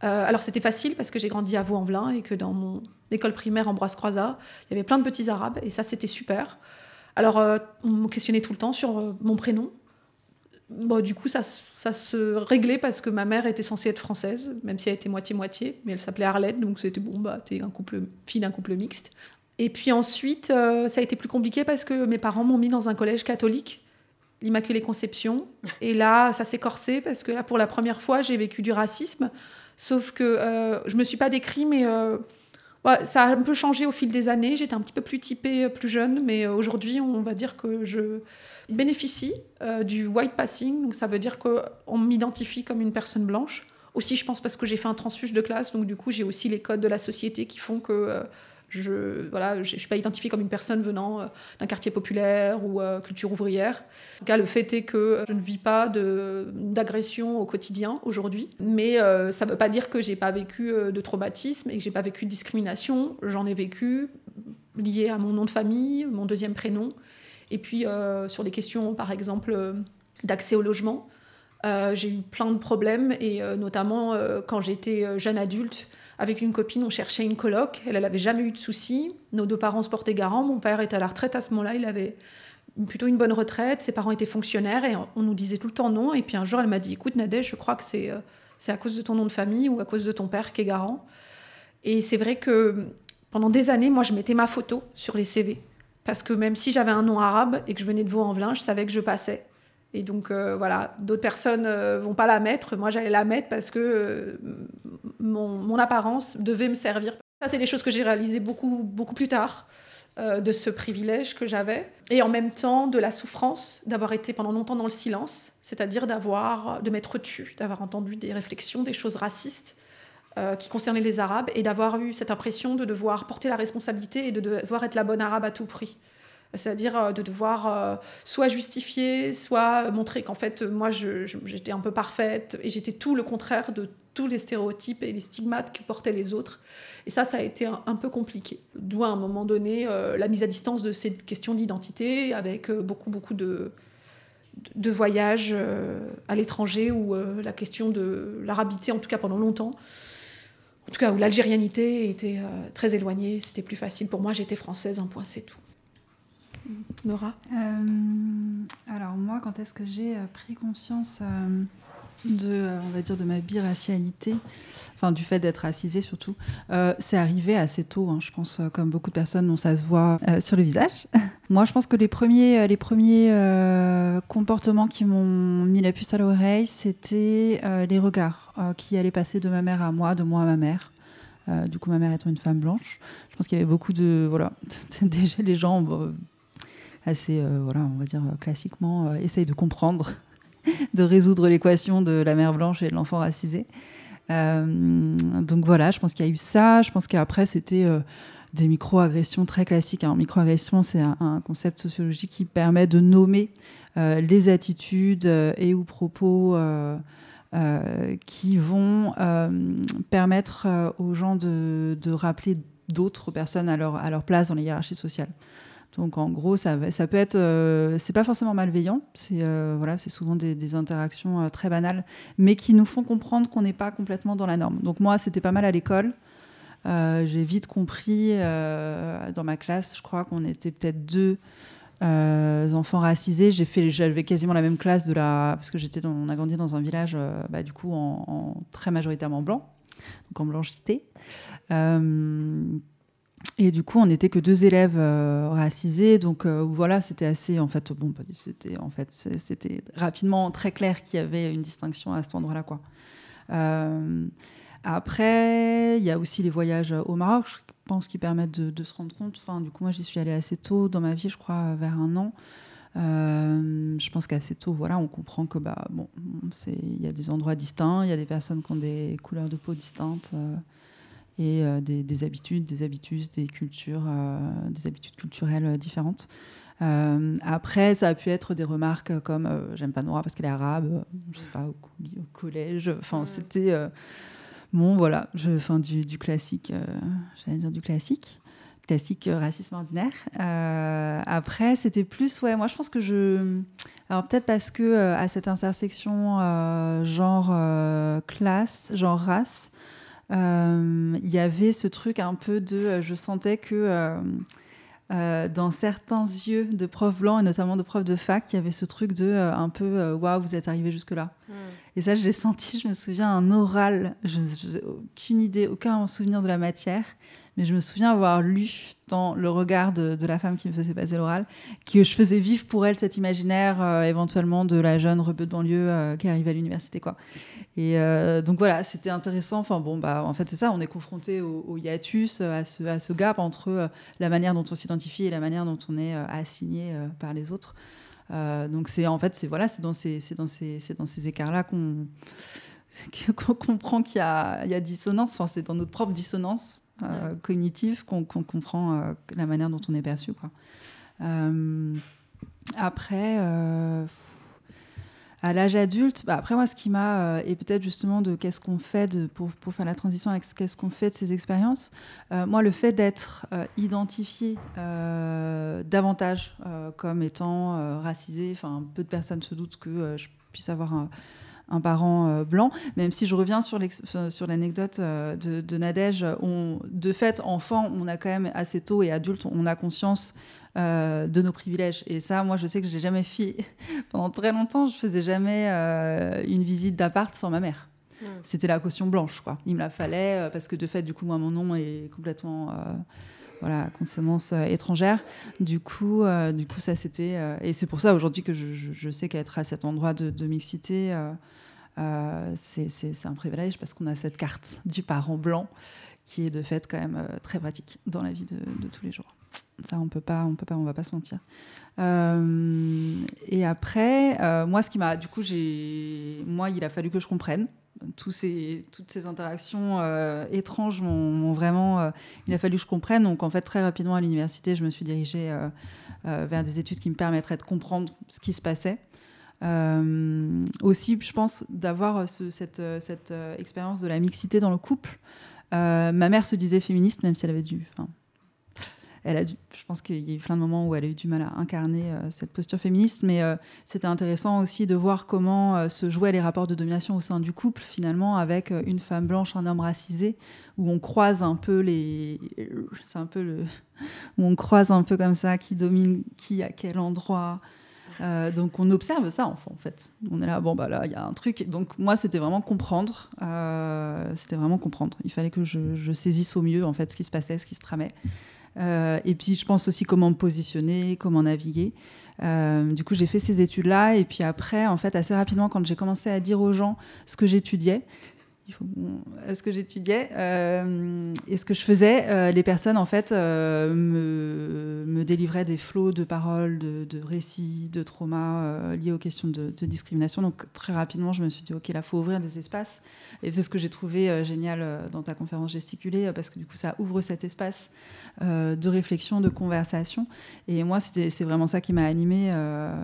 [SPEAKER 1] alors c'était facile parce que j'ai grandi à Vaux-en-Velin et que dans mon école primaire Ambroise Croizat, il y avait plein de petits arabes et ça c'était super. Alors, euh, on me questionnait tout le temps sur euh, mon prénom. Bon, du coup, ça, ça, se réglait parce que ma mère était censée être française, même si elle était moitié-moitié, mais elle s'appelait Arlette, donc c'était bon, bah, t'es fille d'un couple mixte. Et puis ensuite, euh, ça a été plus compliqué parce que mes parents m'ont mis dans un collège catholique, l'Immaculée Conception. Et là, ça s'est corsé parce que là, pour la première fois, j'ai vécu du racisme. Sauf que je me suis pas décrit, mais ça a un peu changé au fil des années. J'étais un petit peu plus typée euh, plus jeune, mais euh, aujourd'hui, on va dire que je bénéficie euh, du white passing. Donc, ça veut dire qu'on m'identifie comme une personne blanche. Aussi, je pense parce que j'ai fait un transfuge de classe, donc du coup, j'ai aussi les codes de la société qui font que je voilà, je, suis pas identifiée comme une personne venant euh, d'un quartier populaire ou euh, culture ouvrière. En tout cas, le fait est que je ne vis pas d'agression au quotidien aujourd'hui, mais euh, ça ne veut pas dire que j'ai pas vécu de traumatisme et que j'ai pas vécu de discrimination. J'en ai vécu lié à mon nom de famille, mon deuxième prénom, et puis sur des questions, par exemple, d'accès au logement. j'ai eu plein de problèmes et notamment quand j'étais jeune adulte, avec une copine, on cherchait une coloc. Elle n'avait jamais eu de soucis. Nos deux parents se portaient garant. Mon père était à la retraite à ce moment-là. Il avait plutôt une bonne retraite. Ses parents étaient fonctionnaires et on nous disait tout le temps non. Et puis un jour, elle m'a dit Écoute, Nadège, je crois que c'est euh, à cause de ton nom de famille ou à cause de ton père qui est garant. Et c'est vrai que pendant des années, moi, je mettais ma photo sur les CV. Parce que même si j'avais un nom arabe et que je venais de Vaux-en-Velin, je savais que je passais. Et donc euh, voilà, d'autres personnes euh, vont pas la mettre. Moi, j'allais la mettre parce que euh, mon, apparence devait me servir. Ça, c'est des choses que j'ai réalisées beaucoup, beaucoup plus tard, de ce privilège que j'avais. Et en même temps, de la souffrance d'avoir été pendant longtemps dans le silence, c'est-à-dire d'avoir, de m'être tue, d'avoir entendu des réflexions, des choses racistes qui concernait les Arabes et d'avoir eu cette impression de devoir porter la responsabilité et de devoir être la bonne arabe à tout prix. C'est-à-dire de devoir soit justifier, soit montrer qu'en fait, moi, j'étais un peu parfaite et j'étais tout le contraire de tous les stéréotypes et les stigmates que portaient les autres. Et ça, ça a été un, peu compliqué. D'où à un moment donné euh, la mise à distance de cette question d'identité avec euh, beaucoup, beaucoup de, de voyages euh, à l'étranger où la question de l'arabité, en tout cas pendant longtemps, en tout cas où l'algérianité était très éloignée, c'était plus facile pour moi, j'étais française, un point, c'est tout. Nora?
[SPEAKER 3] Alors moi, quand est-ce que j'ai pris conscience de, euh, on va dire, de ma biracialité, enfin du fait d'être racisée surtout, euh, c'est arrivé assez tôt. Hein, je pense, euh, comme beaucoup de personnes, dont ça se voit sur le visage. Moi, je pense que les premiers, les premiers comportements qui m'ont mis la puce à l'oreille, c'était les regards qui allaient passer de ma mère à moi, de moi à ma mère. du coup, ma mère étant une femme blanche, je pense qu'il y avait beaucoup de voilà, déjà les gens assez voilà, on va dire classiquement essayent de comprendre de résoudre l'équation de la mère blanche et de l'enfant racisé. Euh, donc voilà, je pense qu'il y a eu ça. Je pense qu'après, c'était euh, des micro-agressions très classiques. Hein. Micro-agression, c'est un, concept sociologique qui permet de nommer euh, les attitudes et ou propos qui vont permettre aux gens de, rappeler d'autres personnes à leur, à leur place dans les hiérarchies sociales. Donc en gros, ça, ça peut être, euh, c'est pas forcément malveillant, c'est euh, voilà, c'est souvent des, interactions euh, très banales, mais qui nous font comprendre qu'on n'est pas complètement dans la norme. Donc moi, c'était pas mal à l'école. J'ai vite compris dans ma classe, je crois qu'on était peut-être deux enfants racisés. J'ai fait, j'avais quasiment la même classe de la, parce que j'étais, on a grandi dans un village, bah, du coup en, très majoritairement blanc, donc en blanchité. Et du coup, on n'était que deux élèves euh, racisés, donc euh, voilà, c'était assez, en fait, bon, c'était en fait, c'était rapidement très clair qu'il y avait une distinction à cet endroit-là, quoi. Euh, après, il y a aussi les voyages au Maroc, je pense, qui permettent de, se rendre compte. Enfin, du coup, moi, j'y suis allée assez tôt dans ma vie, je crois, vers un an. je pense qu'assez tôt, voilà, on comprend que bah bon, il y a des endroits distincts, il y a des personnes qui ont des couleurs de peau distinctes et euh, des, habitudes, des habitudes, des cultures, euh, des habitudes culturelles euh, différentes. après, ça a pu être des remarques comme j'aime pas Nora parce qu'elle est arabe, je sais pas, au, collège. Enfin, c'était bon, voilà, je, fin, du, du classique, j'allais dire du classique classique racisme ordinaire. après, c'était plus, ouais, moi je pense que je. Alors peut-être parce que à cette intersection genre classe, genre race, il y avait ce truc un peu de. Euh, je sentais que. Euh, dans certains yeux de profs blancs et notamment de profs de fac, il y avait ce truc de un peu waouh, vous êtes arrivé jusque-là. Hmm. Et ça, je l'ai senti, je me souviens, un oral, je n'ai aucune idée, aucun souvenir de la matière, mais je me souviens avoir lu dans le regard de, la femme qui me faisait passer l'oral que je faisais vivre pour elle cet imaginaire euh, éventuellement de la jeune rebeu de banlieue euh, qui arrive à l'université quoi. Et euh, donc voilà, c'était intéressant. Enfin bon, bah en fait c'est ça, on est confronté au, hiatus, à ce, à ce, gap entre la manière dont on s'identifie et la manière dont on est assigné par les autres. Donc c'est en fait c'est voilà, c'est dans ces c'est dans ces c'est dans ces écarts là qu'on qu'on comprend qu'il y, y a, dissonance. Enfin, c'est dans notre propre dissonance euh, cognitive qu'on comprend euh, la manière dont on est perçu. Quoi. Euh, après, à l'âge adulte, bah après moi, ce qui m'a, et peut-être justement de qu'est-ce qu'on fait pour, pour, faire la transition avec qu'est-ce qu'on fait de ces expériences, moi, le fait d'être identifié davantage comme étant racisé, enfin, peu de personnes se doutent que je puisse avoir un, parent euh, blanc, même si je reviens sur l'anecdote euh, de, de, Nadège, de fait, enfant, on a quand même assez tôt et adulte, on a conscience euh, de nos privilèges. Et ça, moi, je sais que je n'ai jamais fait. Pendant très longtemps, je faisais jamais une visite d'appart sans ma mère. C'était la caution blanche, quoi. Il me la fallait parce que de fait, du coup, moi, mon nom est complètement voilà, consonance étrangère. Du coup, du coup, ça c'était. et c'est pour ça aujourd'hui que je, je, sais qu'être à cet endroit de, de mixité, euh, c'est un privilège parce qu'on a cette carte du parent blanc qui est de fait quand même euh, très pratique dans la vie de, tous les jours. Ça, on peut pas, on peut pas, on va pas se mentir. Euh, et après, moi, ce qui m'a, du coup, j'ai, moi, il a fallu que je comprenne tous ces, toutes ces interactions étranges m'ont vraiment. il a fallu que je comprenne. Donc, en fait, très rapidement à l'université, je me suis dirigée vers des études qui me permettraient de comprendre ce qui se passait. aussi, je pense, d'avoir cette, cette expérience de la mixité dans le couple. ma mère se disait féministe, même si elle avait dû elle a je pense qu'il y a eu plein de moments où elle a eu du mal à incarner euh, cette posture féministe, mais euh, c'était intéressant aussi de voir comment euh, se jouaient les rapports de domination au sein du couple, finalement, avec une femme blanche, un homme racisé, où on croise un peu les. C'est un peu le. où on croise un peu comme ça qui domine qui à quel endroit. donc on observe ça en fait. On est là, bon bah là il y a un truc. Donc moi c'était vraiment comprendre. c'était vraiment comprendre. Il fallait que je, je, saisisse au mieux en fait ce qui se passait, ce qui se tramait. Euh, et puis, je pense aussi comment me positionner, comment naviguer. Euh, du coup, j'ai fait ces études-là. Et puis après, en fait, assez rapidement, quand j'ai commencé à dire aux gens ce que j'étudiais, ce que j'étudiais euh, et ce que je faisais, les personnes en fait me, délivraient des flots de paroles, de, récits, de traumas liés aux questions de, discrimination. Donc très rapidement, je me suis dit ok, là, faut ouvrir des espaces. Et c'est ce que j'ai trouvé génial dans ta conférence gesticulée parce que du coup, ça ouvre cet espace euh, de réflexion, de conversation. Et moi, c'est vraiment ça qui m'a animée euh,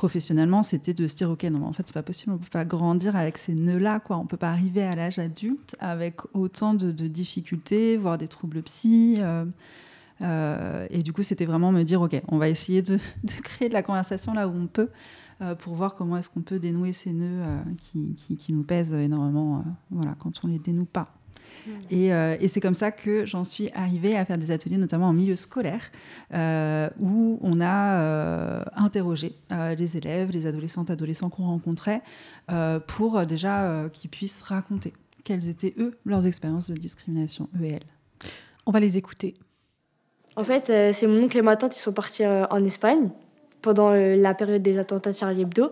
[SPEAKER 3] professionnellement, c'était de se dire ok non en fait c'est pas possible on peut pas grandir avec ces nœuds là quoi. On peut pas arriver à l'âge adulte avec autant de, difficultés voire des troubles psy euh, et du coup c'était vraiment me dire ok on va essayer de, créer de la conversation là où on peut pour voir comment est-ce qu'on peut dénouer ces nœuds qui, qui, nous pèsent énormément voilà quand on les dénoue pas Euh, et, c'est comme ça que j'en suis arrivée à faire des ateliers, notamment en milieu scolaire, euh, où on a euh, interrogé les élèves, les adolescentes, adolescents qu'on rencontrait, pour déjà qu'ils puissent raconter quelles étaient, eux, leurs expériences de discrimination, eux et elles.
[SPEAKER 1] On va les écouter.
[SPEAKER 5] En fait, c'est mon oncle et ma tante, ils sont partis en Espagne pendant la période des attentats de Charlie Hebdo.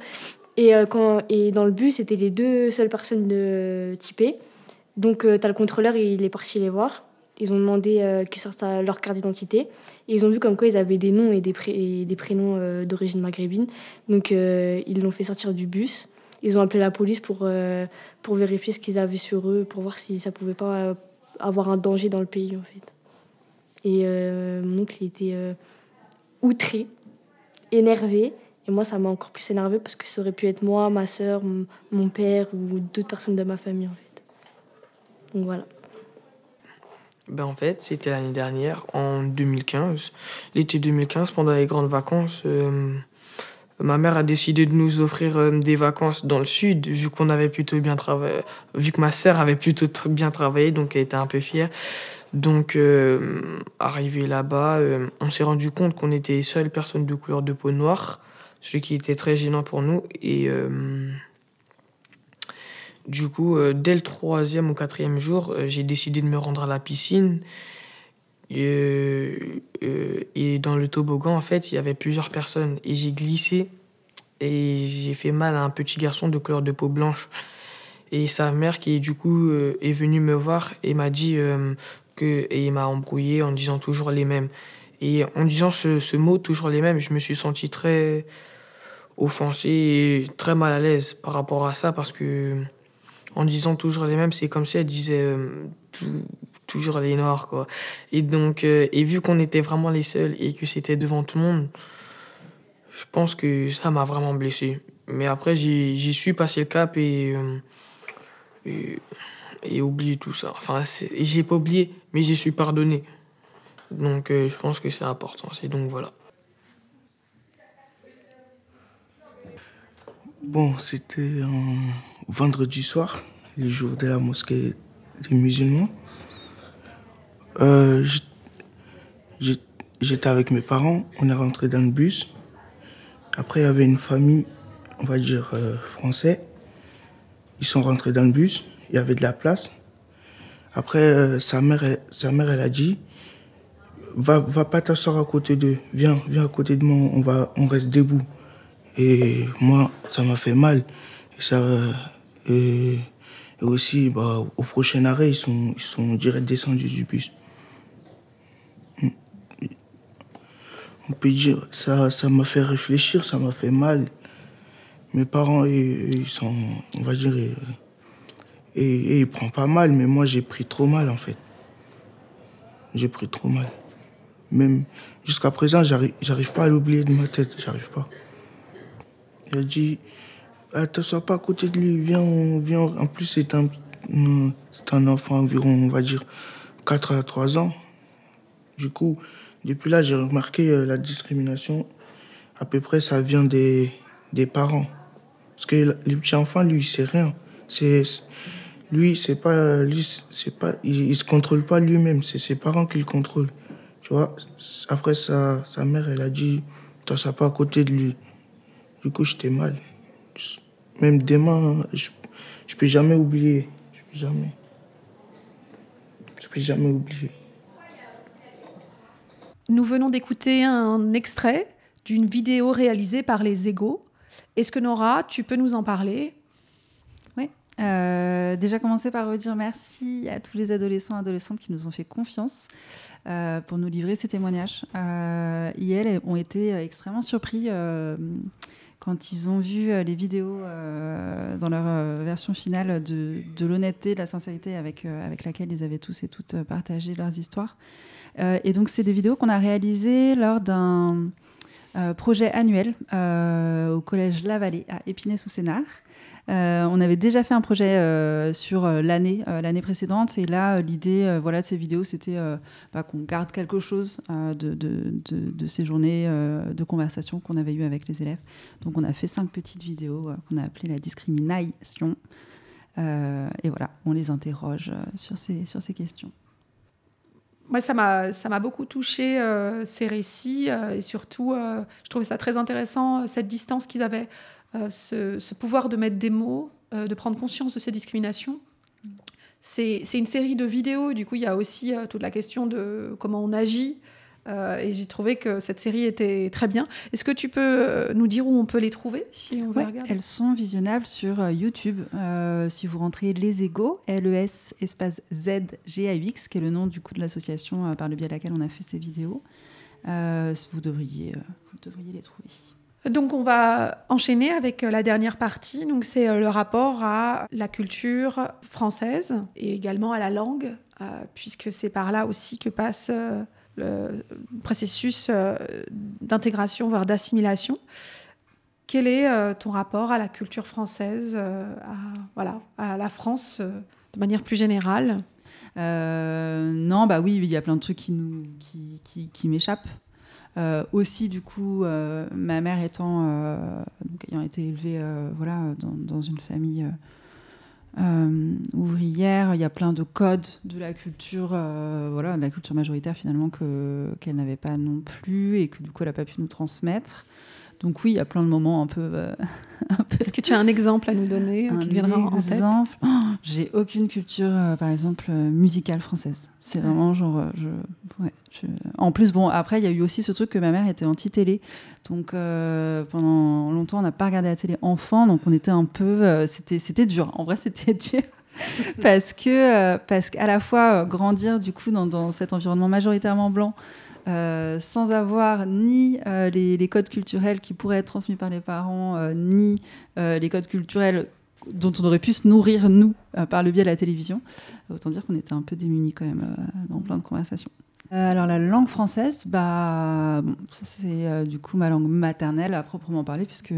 [SPEAKER 5] Et, quand, et dans le bus, c'était les deux seules personnes de, typées. Donc, euh, tu as le contrôleur, il est parti les voir. Ils ont demandé euh, qu'ils sortent leur carte d'identité. Et ils ont vu comme quoi ils avaient des noms et des, prénoms euh, d'origine maghrébine. Donc, ils l'ont fait sortir du bus. Ils ont appelé la police pour, pour vérifier ce qu'ils avaient sur eux, pour voir si ça pouvait pas avoir un danger dans le pays, en fait. Et mon oncle, il était outré, énervé. Et moi, ça m'a encore plus énervé parce que ça aurait pu être moi, ma soeur, mon père ou d'autres personnes de ma famille, en fait. Donc voilà.
[SPEAKER 6] Ben en fait, c'était l'année dernière, en 2015. L'été 2015, pendant les grandes vacances, euh, ma mère a décidé de nous offrir euh, des vacances dans le sud, vu qu'on avait plutôt bien vu que ma sœur avait plutôt bien travaillé, donc elle était un peu fière. Donc, euh, arrivé là-bas, on s'est rendu compte qu'on était les seules personnes de couleur de peau noire, ce qui était très gênant pour nous. Et du coup, euh, dès le troisième ou quatrième jour, euh, j'ai décidé de me rendre à la piscine. Et, euh, et, dans le toboggan, en fait, il y avait plusieurs personnes. Et j'ai glissé et j'ai fait mal à un petit garçon de couleur de peau blanche. Et sa mère, qui du coup est venue me voir et m'a dit que. Et m'a embrouillé en disant toujours les mêmes. Et en disant ce, ce, mot, toujours les mêmes, je me suis senti très offensé et très mal à l'aise par rapport à ça parce que en disant toujours les mêmes, c'est comme si elle disait euh, toujours les noirs, quoi. Et donc, euh, et vu qu'on était vraiment les seuls et que c'était devant tout le monde, je pense que ça m'a vraiment blessé. Mais après, j'y suis passé le cap et, euh, et, oublié tout ça. Enfin, j'ai pas oublié, mais j'y suis pardonné. Donc, je pense que c'est important. C'est donc voilà.
[SPEAKER 7] Bon, c'était vendredi soir, le jour de la mosquée des musulmans. Euh, j'étais avec mes parents, on est rentré dans le bus. Après, il y avait une famille, on va dire euh, français. Ils sont rentrés dans le bus, il y avait de la place. Après, euh, sa, mère, elle, sa mère, elle a dit va, va pas t'asseoir à côté d'eux, viens, viens à côté de moi, on, va, on reste debout. Et moi, ça m'a fait mal. Ça, et, aussi, bah, au prochain arrêt, ils sont, ils sont direct descendus du bus. On peut dire, ça ça m'a fait réfléchir, ça m'a fait mal. Mes parents, ils, sont, on va dire, et, il prend pas mal, mais moi j'ai pris trop mal en fait. J'ai pris trop mal. Même jusqu'à présent, j'arrive pas à l'oublier de ma tête, j'arrive pas. Il a dit, ah, ne sois pas à côté de lui, viens, viens. En plus, c'est un, un enfant environ, on va dire, 4 à 3 ans. Du coup, depuis là, j'ai remarqué euh, la discrimination. À peu près, ça vient des, des parents. Parce que le petit enfant, lui, il sait rien. C'est, lui, c'est pas, lui, c'est pas, il, se contrôle pas lui-même. C'est ses parents qui le contrôlent. Tu vois. Après, sa, sa mère, elle a dit, t'as pas à côté de lui. Du coup, j'étais mal. Même demain, je, je peux jamais oublier. Je peux jamais. Je peux jamais oublier.
[SPEAKER 1] Nous venons d'écouter un extrait d'une vidéo réalisée par les Égaux. Est-ce que Nora, tu peux nous en parler?
[SPEAKER 3] Oui. Euh, déjà commencer par redire merci à tous les adolescents et adolescentes qui nous ont fait confiance euh, pour nous livrer ces témoignages. Euh, ils ont été extrêmement surpris euh, quand ils ont vu les vidéos dans leur version finale de, l'honnêteté, de la sincérité avec, avec laquelle ils avaient tous et toutes partagé leurs histoires. Euh, et donc, c'est des vidéos qu'on a réalisées lors d'un euh, projet annuel euh, au collège La Vallée à Épinay-sous-Sénard. on avait déjà fait un projet sur l'année l'année précédente et là l'idée voilà de ces vidéos c'était bah, qu'on garde quelque chose de, ces journées de conversation qu'on avait eues avec les élèves. Donc on a fait cinq petites vidéos qu'on a appelées la discrimination et voilà on les interroge sur ces sur ces questions
[SPEAKER 1] moi, ça m'a, beaucoup touché euh, ces récits euh, et surtout, euh, je trouvais ça très intéressant cette distance qu'ils avaient, ce, ce, pouvoir de mettre des mots, de prendre conscience de ces discriminations. C'est une série de vidéos, du coup, il y a aussi toute la question de comment on agit euh, et j'ai trouvé que cette série était très bien. Est-ce que tu peux euh, nous dire où on peut les trouver si on
[SPEAKER 3] Elles sont visionnables sur euh, YouTube. si vous rentrez Les Égaux, L-E-S espace Z-G-A-U-X, qui est le nom du coup de l'association par le biais de laquelle on a fait ces vidéos, vous, devriez, vous devriez les trouver.
[SPEAKER 1] Donc on va enchaîner avec la dernière partie. Donc c'est le rapport à la culture française et également à la langue, puisque c'est par là aussi que passe le processus euh, d'intégration, voire d'assimilation. Quel est euh, ton rapport à la culture française, euh, à, voilà, à la France de manière plus générale?
[SPEAKER 3] Non, bah oui, il y a plein de trucs qui, qui, qui, m'échappent. aussi, du coup, ma mère étant, donc, ayant été élevée voilà, dans, une famille euh, ouvrière. Il y a plein de codes de la culture, euh, voilà, de la culture majoritaire finalement que qu'elle n'avait pas non plus et que du coup elle n'a pas pu nous transmettre. Donc oui, il y a plein de moments un peu. Euh,
[SPEAKER 1] Est-ce que tu as un exemple à nous donner qui viendra en tête?
[SPEAKER 3] oh, J'ai aucune culture, par exemple, musicale française. C'est vraiment genre, je, ouais, En plus, bon, après, il y a eu aussi ce truc que ma mère était anti-télé. Donc, pendant longtemps, on n'a pas regardé la télé enfant. Donc, on était un peu. c'était, c'était dur. En vrai, c'était dur. parce que parce qu'à la fois grandir du coup dans, dans cet environnement majoritairement blanc euh, sans avoir ni euh, les, codes culturels qui pourraient être transmis par les parents, euh, ni les codes culturels dont on aurait pu se nourrir, nous, par le biais de la télévision. Autant dire qu'on était un peu démunis quand même dans plein de conversations. alors la langue française, bah, c'est du coup ma langue maternelle à proprement parler, puisque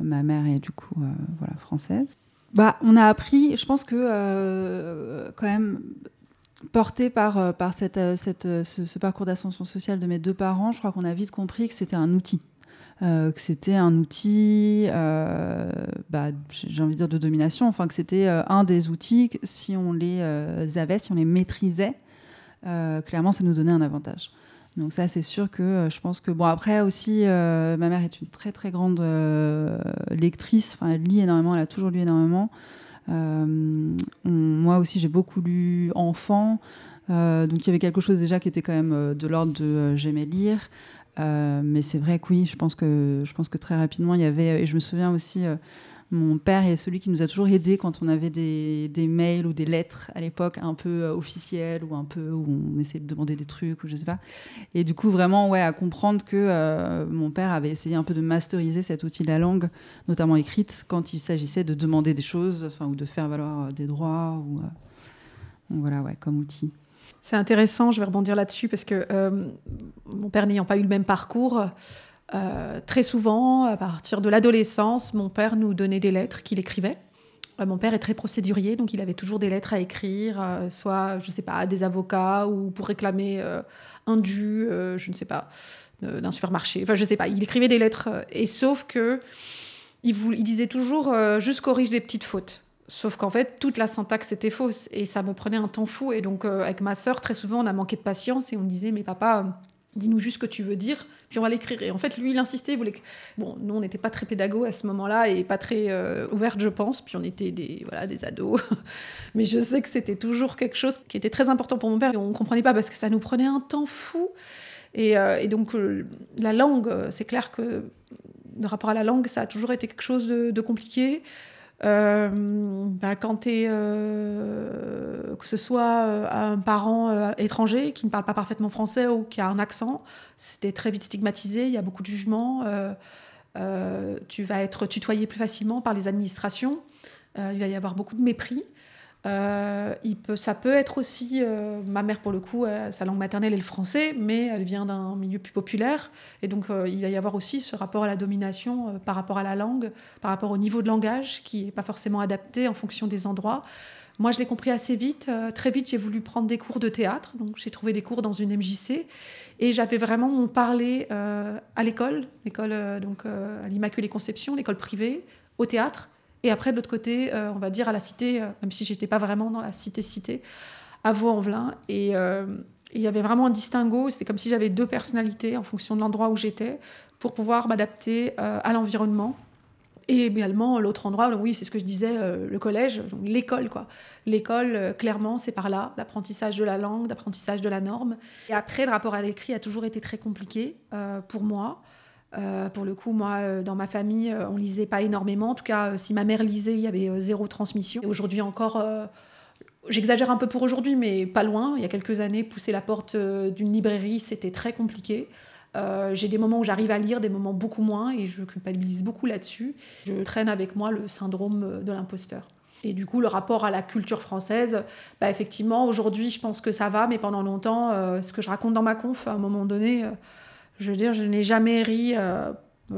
[SPEAKER 3] ma mère est du coup voilà, française. Bah, on a appris, je pense que quand même porté par, euh, par cette, euh, cette, euh, ce, parcours d'ascension sociale de mes deux parents, je crois qu'on a vite compris que c'était un outil. que c'était un outil, bah, j'ai envie de dire, de domination, enfin que c'était un des outils, si on les avait, si on les maîtrisait, clairement, ça nous donnait un avantage. Donc ça, c'est sûr que je pense que... Bon, après aussi, ma mère est une très, très grande lectrice, elle lit énormément, elle a toujours lu énormément. Euh, moi aussi, j'ai beaucoup lu enfant. Euh, donc il y avait quelque chose déjà qui était quand même euh, de l'ordre de j'aimais lire. mais c'est vrai que oui, je pense que, je pense que très rapidement, il y avait, et je me souviens aussi, Mon père est celui qui nous a toujours aidés quand on avait des, mails ou des lettres à l'époque un peu euh, officielles ou un peu où on essayait de demander des trucs ou je sais pas. Et du coup, vraiment, ouais, à comprendre que euh, mon père avait essayé un peu de masteriser cet outil de la langue, notamment écrite, quand il s'agissait de demander des choses, ou de faire valoir euh, des droits ou voilà, ouais, comme outil.
[SPEAKER 1] C'est intéressant, je vais rebondir là-dessus parce que mon père n'ayant pas eu le même parcours, euh, très souvent, à partir de l'adolescence, mon père nous donnait des lettres qu'il écrivait. Euh, mon père est très procédurier, donc il avait toujours des lettres à écrire, euh, soit, je ne sais pas, à des avocats ou pour réclamer un dû, je ne sais pas, d'un supermarché. Enfin, je ne sais pas. Il écrivait des lettres, et sauf que il, disait toujours juste corrige les petites fautes. Sauf qu'en fait, toute la syntaxe était fausse et ça me prenait un temps fou. Et donc, avec ma sœur, très souvent, on a manqué de patience et on disait, mais papa, dis-nous juste ce que tu veux dire, puis on va l'écrire. Et en fait, lui, il insistait, voulait. Bon, nous, on n'était pas très pédago à ce moment-là et pas très euh, je pense, puis on était des, voilà, des ados. Mais je sais que c'était toujours quelque chose qui était très important pour mon père et on ne comprenait pas parce que ça nous prenait un temps fou. Et, euh, donc, euh, la langue, c'est clair que le rapport à la langue, ça a toujours été quelque chose de compliqué. Euh, bah, quand tu es, euh, que ce soit euh, un parent étranger qui ne parle pas parfaitement français ou qui a un accent, c'était très vite stigmatisé, il y a beaucoup de jugements. tu vas être tutoyé plus facilement par les administrations. il va y avoir beaucoup de mépris. Euh, ça peut être aussi, euh, ma mère pour le coup, euh, sa langue maternelle est le français, mais elle vient d'un milieu plus populaire. Et donc il va y avoir aussi ce rapport à la domination par rapport à la langue, par rapport au niveau de langage qui n'est pas forcément adapté en fonction des endroits. Moi, je l'ai compris assez vite. très vite, j'ai voulu prendre des cours de théâtre. Donc j'ai trouvé des cours dans une MJC. Et j'avais vraiment mon parler à l'école, l'école donc à l'Immaculée Conception, l'école privée, au théâtre et après, de l'autre côté, euh, on va dire à la cité, euh, même si j'étais pas vraiment dans la cité-cité, à Vaux-en-Velin. Et euh, il y avait vraiment un distinguo. C'était comme si j'avais deux personnalités en fonction de l'endroit où j'étais pour pouvoir m'adapter à l'environnement. Et également, l'autre endroit, oui, c'est ce que je disais, le collège, l'école, quoi. L'école, clairement, c'est par là, l'apprentissage de la langue, l'apprentissage de la norme. Et après, le rapport à l'écrit a toujours été très compliqué pour moi. Euh, pour le coup, moi, euh, dans ma famille, euh, on lisait pas énormément. En tout cas, si ma mère lisait, il y avait zéro transmission. Et aujourd'hui encore, j'exagère un peu pour aujourd'hui, mais pas loin. Il y a quelques années, pousser la porte d'une librairie, c'était très compliqué. J'ai des moments où j'arrive à lire, des moments beaucoup moins, et je culpabilise beaucoup là-dessus. Je traîne avec moi le syndrome de l'imposteur. Et du coup, le rapport à la culture française, bah, effectivement, aujourd'hui, je pense que ça va, mais pendant longtemps, ce que je raconte dans ma conf, à un moment donné, je veux dire, je n'ai jamais ri euh,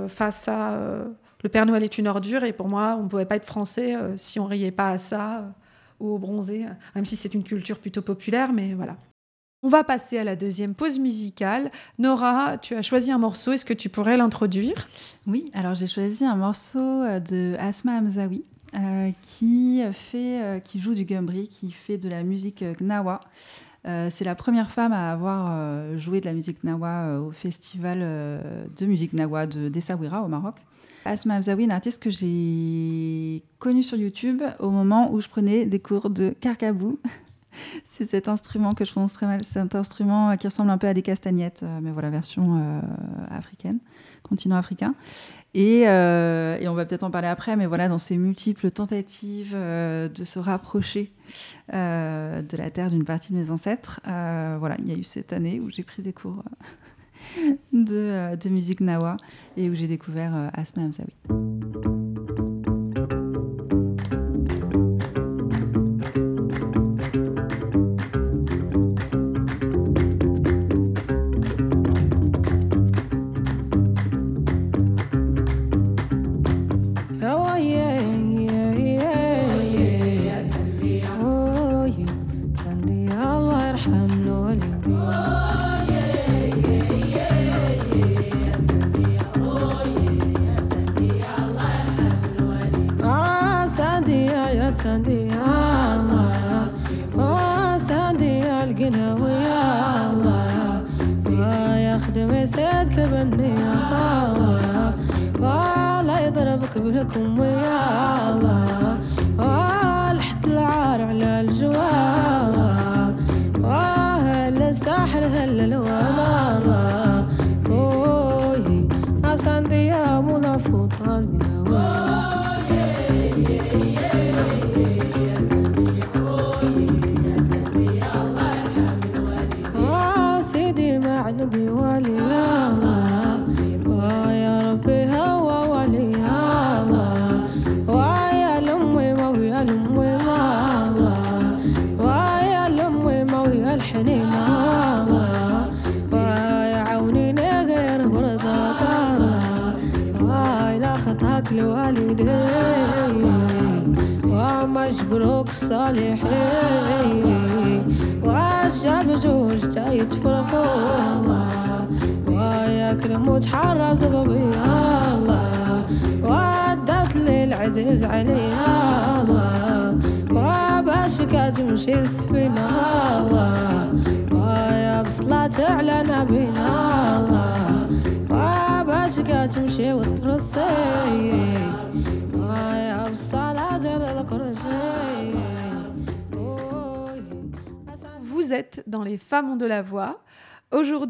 [SPEAKER 1] face à euh, Le Père Noël est une ordure. Et pour moi, on ne pouvait pas être français euh, si on riait pas à ça ou au bronzé, même si c'est une culture plutôt populaire, mais voilà. On va passer à la deuxième pause musicale. Nora, tu as choisi un morceau, est-ce que tu pourrais l'introduire?
[SPEAKER 3] Oui, alors j'ai choisi un morceau de Asma Hamzaoui. qui, fait, qui joue du gambri, qui fait de la musique gnawa. Euh, c'est la première femme à avoir euh, joué de la musique nawa euh, au festival de musique nawa de d'Essaouira au Maroc. Asma Abzaoui, une artiste que j'ai connue sur YouTube au moment où je prenais des cours de carcabou. c'est cet instrument que je prononce très mal. C'est un instrument qui ressemble un peu à des castagnettes, mais voilà, version africaine, continent africain. Euh, et, on va peut-être en parler après, mais voilà, dans ces multiples tentatives euh, de se rapprocher euh, de la terre d'une partie de mes ancêtres, voilà, il y a eu cette année où j'ai pris des cours de, musique nawa et où j'ai découvert Asma Hamzaoui.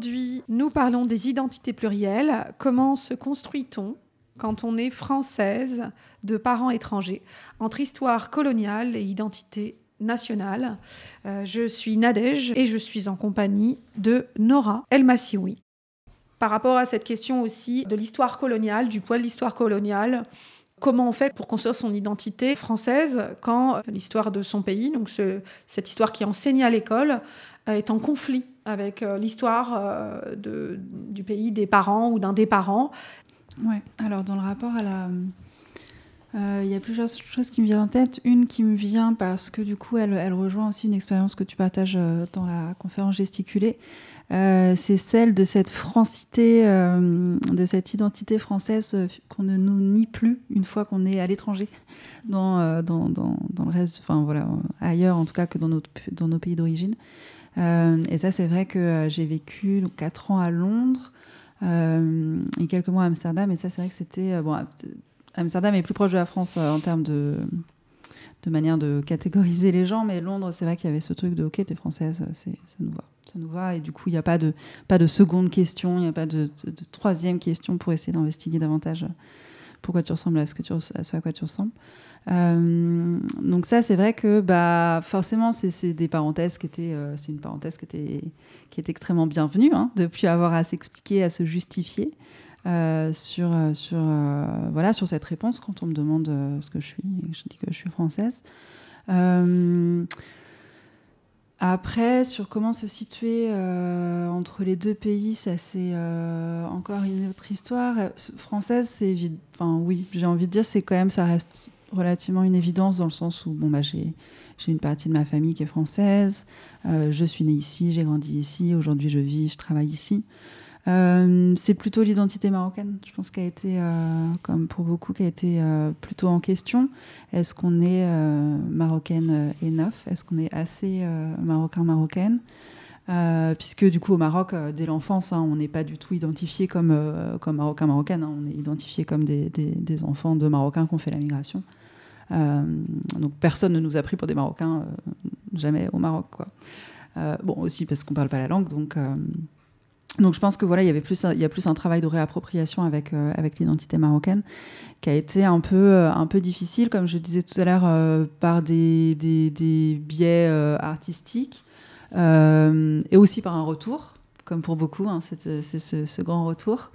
[SPEAKER 1] Aujourd'hui, nous parlons des identités plurielles. Comment se construit-on quand on est française de parents étrangers entre histoire coloniale et identité nationale? Euh, Je suis Nadège et je suis en compagnie de Nora El Massioui. Par rapport à cette question aussi de l'histoire coloniale, du poids de l'histoire coloniale, comment on fait pour construire son identité française quand l'histoire de son pays, donc ce- cette histoire qui est enseignée à l'école, euh, est en conflit avec euh, l'histoire euh, du pays des parents ou d'un des parents.
[SPEAKER 3] Ouais. Alors dans le rapport à la, euh, il y a plusieurs choses qui me viennent en tête. Une qui me vient parce que du coup, elle, rejoint aussi une expérience que tu partages dans la conférence gesticulée. C'est celle de cette francité, de cette identité française qu'on ne nous nie plus une fois qu'on est à l'étranger, dans, le reste, enfin voilà, ailleurs en tout cas que dans nos pays d'origine. Euh, et ça, c'est vrai que euh, j'ai vécu donc, 4 ans à Londres euh, et quelques mois à Amsterdam. Et ça, c'est vrai que c'était. bon, Amsterdam est plus proche de la France en termes de, de manière de catégoriser les gens, mais Londres, c'est vrai qu'il y avait ce truc de OK, t'es française, ça nous va. Ça nous va. Et du coup, il n'y a pas de, pas de seconde question, il n'y a pas de, de- troisième question pour essayer d'investiguer davantage pourquoi tu ressembles à ce, que tu, à ce à quoi tu ressembles. Euh, donc ça, c'est vrai que bah, forcément, c'est, des parenthèses qui étaient, euh, c'est une parenthèse qui était, qui est extrêmement bienvenue, hein, de plus avoir à s'expliquer, à se justifier euh, sur, sur, voilà, sur cette réponse quand on me demande ce que je suis je dis que je suis française. Après, sur comment se situer entre les deux pays, ça c'est encore une autre histoire. Française, c'est. Enfin, oui, j'ai envie de dire, c'est quand même, ça reste relativement une évidence dans le sens où, bon, bah, j'ai une partie de ma famille qui est française. Euh, je suis née ici, j'ai grandi ici. Aujourd'hui, je vis, je travaille ici. Euh, c'est plutôt l'identité marocaine, je pense, qui a été, euh, comme pour beaucoup, qui a été plutôt en question. Est-ce qu'on est, marocaine enough? Est-ce qu'on est assez marocain-marocaine Puisque du coup, au Maroc, dès l'enfance, hein, on n'est pas du tout identifié comme, comme marocain-marocaine. hein. on est identifié comme des, des- des enfants de Marocains qui ont fait la migration. Euh, donc personne ne nous a pris pour des Marocains, euh, jamais au Maroc. Quoi. Euh, bon, aussi parce qu'on ne parle pas la langue, donc... donc je pense que voilà, il y a plus un travail de réappropriation avec avec l'identité marocaine qui a été un peu un peu difficile, comme je disais tout à l'heure, par des, des, biais artistiques et aussi par un retour, comme pour beaucoup, hein, c'est ce, ce grand retour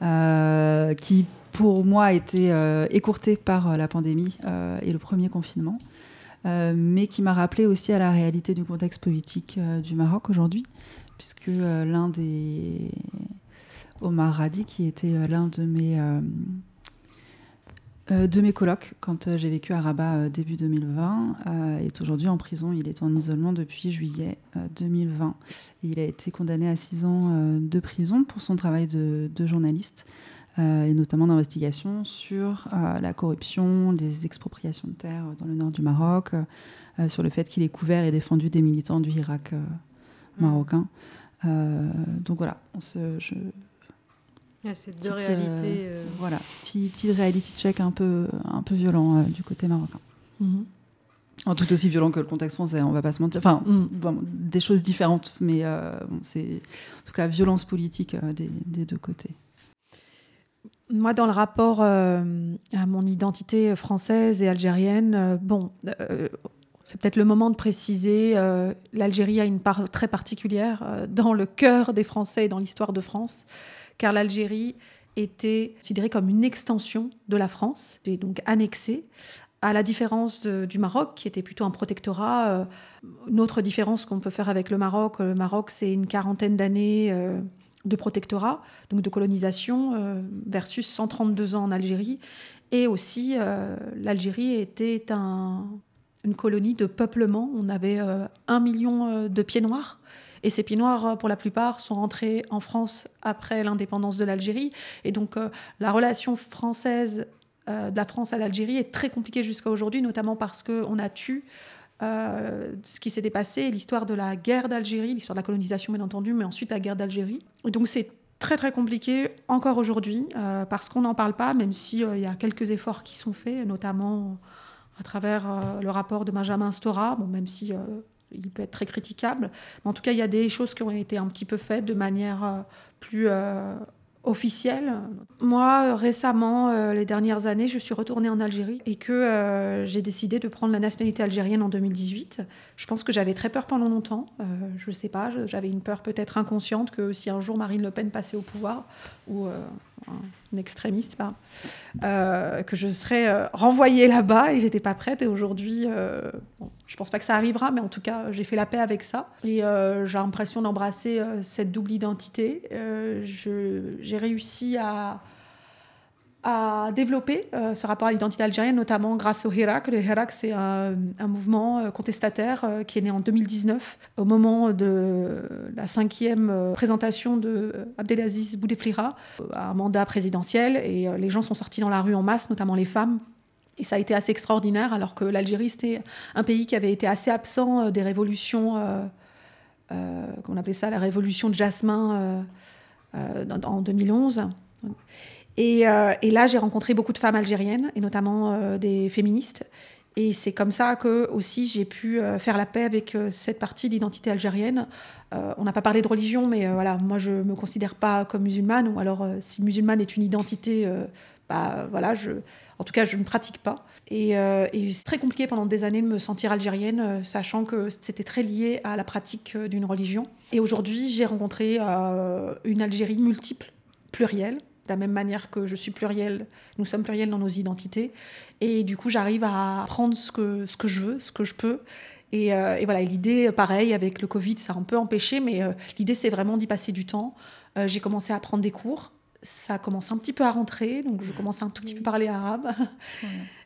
[SPEAKER 3] qui pour moi a été euh, écourté par euh, la pandémie euh, et le premier confinement. euh, mais qui m'a rappelé aussi à la réalité du contexte politique euh, du Maroc aujourd'hui, puisque euh, l'un des Omar Radi, qui était euh, l'un de mes euh, de mes colocs quand euh, j'ai vécu à Rabat euh, début 2020, euh, est aujourd'hui en prison. Il est en isolement depuis juillet euh, 2020. Et il a été condamné à six ans de prison pour son travail de, de journaliste, et notamment d'investigation sur la corruption, les expropriations de terres dans le nord du Maroc, sur le fait qu'il ait couvert et défendu des militants du Irak euh, marocain. Donc voilà, on se, je,
[SPEAKER 2] Il y a ces deux
[SPEAKER 3] Petite,
[SPEAKER 2] réalités. euh,
[SPEAKER 3] voilà, petit, petit reality check un peu, un peu violent euh, du côté marocain. En tout aussi violent que le contexte français, on va pas se mentir. Enfin,
[SPEAKER 1] Mm.
[SPEAKER 3] bon, des choses différentes, mais euh, bon, c'est en tout cas violence politique euh, des, des deux côtés.
[SPEAKER 1] Moi, dans le rapport euh, à mon identité française et algérienne, euh, bon, euh, c'est peut-être le moment de préciser, euh, l'Algérie a une part très particulière euh, dans le cœur des Français et dans l'histoire de France, car l'Algérie était considérée comme une extension de la France, et donc annexée, à la différence du Maroc, qui était plutôt un protectorat. euh, une autre différence qu'on peut faire avec le Maroc, le Maroc, c'est une quarantaine d'années. euh, de protectorat, donc de colonisation, versus 132 ans en Algérie. Et aussi, l'Algérie était une colonie de peuplement. On avait un million de pieds noirs. Et ces pieds noirs, pour la plupart, sont rentrés en France après l'indépendance de l'Algérie. Et donc, la relation française euh, de la France à l'Algérie est très compliquée jusqu'à aujourd'hui, notamment parce qu'on a tué euh, ce qui s'était passé, l'histoire de la guerre d'Algérie, l'histoire de la colonisation bien entendu, mais ensuite la guerre d'Algérie. Donc c'est très très compliqué encore aujourd'hui euh, parce qu'on n'en parle pas, même s'il il y a quelques efforts qui sont faits, notamment à travers le rapport de Benjamin Stora, bon, même si il peut être très critiquable. Mais en tout cas, il y a des choses qui ont été un petit peu faites de manière plus officielle. Moi, récemment, euh, les dernières années, je suis retournée en Algérie et que euh, j'ai décidé de prendre la nationalité algérienne en 2018. Je pense que j'avais très peur pendant longtemps. Euh, je ne sais pas, j'avais une peur peut-être inconsciente que si un jour Marine Le Pen passait au pouvoir, ou un extrémiste, euh, que je serais euh, renvoyée là-bas et j'étais pas prête. Et aujourd'hui, euh, bon, je pense pas que ça arrivera, mais en tout cas, j'ai fait la paix avec ça. Et j'ai l'impression d'embrasser cette double identité. j'ai réussi à à développer euh, ce rapport à l'identité algérienne, notamment grâce au Hirak. Le Hirak, c'est un, mouvement euh, contestataire euh, qui est né en 2019, au moment de la cinquième présentation de Abdelaziz Bouteflika à un mandat présidentiel. Et les gens sont sortis dans la rue en masse, notamment les femmes. Et ça a été assez extraordinaire, alors que l'Algérie, c'était un pays qui avait été assez absent des révolutions, euh, on appelait ça la révolution de Jasmin en 2011. Euh, et, là, j'ai rencontré beaucoup de femmes algériennes, et notamment euh, des féministes. Et c'est comme ça que aussi j'ai pu euh, faire la paix avec cette partie d'identité algérienne. on n'a pas parlé de religion, mais voilà, moi je me considère pas comme musulmane, ou alors si musulmane est une identité, bah voilà, en tout cas je ne pratique pas. Et c'est très compliqué pendant des années de me sentir algérienne, sachant que c'était très lié à la pratique d'une religion. Et aujourd'hui, j'ai rencontré une Algérie multiple, plurielle, de la même manière que je suis plurielle, nous sommes pluriels dans nos identités. Et du coup, j'arrive à prendre ce que, ce que je veux, ce que je peux. Et, euh, voilà, l'idée, pareil, avec le Covid, ça a un peu empêché, mais euh, l'idée, c'est vraiment d'y passer du temps. Euh, j'ai commencé à prendre des cours. Ça commence un petit peu à rentrer, donc je commence à un tout petit peu parler arabe.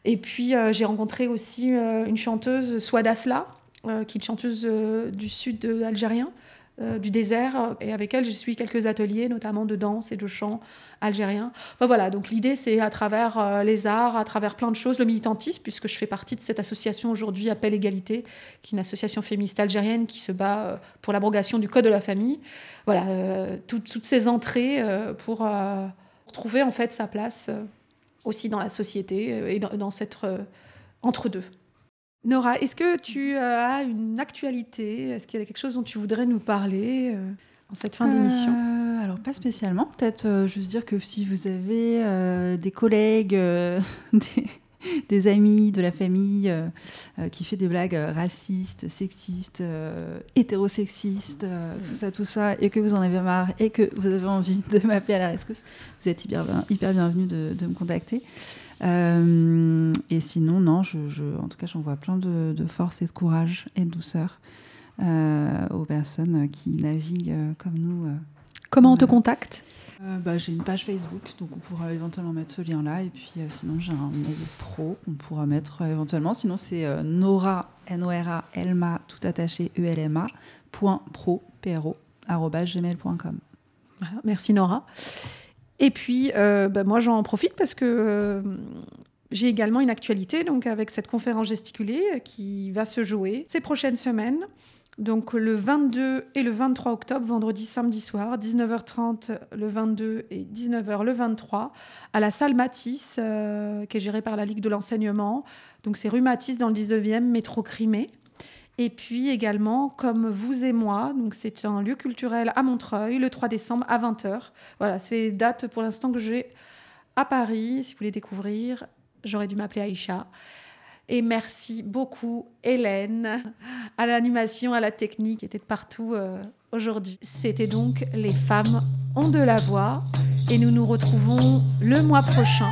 [SPEAKER 1] Et puis, j'ai rencontré aussi une chanteuse, Swad Asla, qui est une chanteuse du sud algérien, euh, du désert. Et avec elle, j'ai suivi quelques ateliers, notamment de danse et de chant algérien. Enfin, voilà, donc l'idée, c'est à travers euh, les arts, à travers plein de choses, le militantisme, puisque je fais partie de cette association aujourd'hui, Appel Égalité, qui est une association féministe algérienne qui se bat euh, pour l'abrogation du Code de la famille. Voilà, toutes ces entrées pour trouver en fait sa place aussi dans la société et dans, dans entre-deux. Nora, est-ce que tu euh, as une actualité? Est-ce qu'il y a quelque chose dont tu voudrais nous parler euh, en cette fin d'émission?
[SPEAKER 3] Euh, Alors, pas spécialement. Peut-être juste dire que si vous avez des collègues, des, amis, de la famille qui fait des blagues racistes, sexistes, hétérosexistes, tout ça, tout ça, et que vous en avez marre et que vous avez envie de m'appeler à la rescousse, vous êtes hyper, bienvenue de me contacter. Euh, et sinon, non, je, en tout cas, j'envoie plein de, force et de courage et de douceur euh, aux personnes qui naviguent euh, comme nous.
[SPEAKER 1] Comment on te contacte?
[SPEAKER 3] Bah, J'ai une page Facebook, donc on pourra éventuellement mettre ce lien-là. Et puis sinon, j'ai un mail pro qu'on pourra mettre éventuellement. Sinon, c'est Nora, N-O-R-A, Elma, tout attaché, E-L-M-A, point pro, P-R-O, gmail.com.
[SPEAKER 1] Voilà, merci Nora. Et puis, euh, bah, moi, j'en profite parce que euh, j'ai également une actualité, donc avec cette conférence gesticulée euh, qui va se jouer ces prochaines semaines. Donc le 22 et le 23 octobre, vendredi, samedi soir, 19h30 le 22 et 19h le 23, à la salle Matisse, qui est gérée par la Ligue de l'enseignement. Donc c'est rue Matisse dans le 19e, métro Crimée. Et puis également, comme vous et moi, donc c'est un lieu culturel à Montreuil, le 3 décembre à 20h. Voilà, c'est date pour l'instant que j'ai à Paris. Si vous voulez découvrir, j'aurais dû m'appeler Aïcha. Et merci beaucoup, Hélène, à l'animation, à la technique, qui était de partout euh, aujourd'hui. C'était donc Les femmes ont de la voix. Et nous nous retrouvons le mois prochain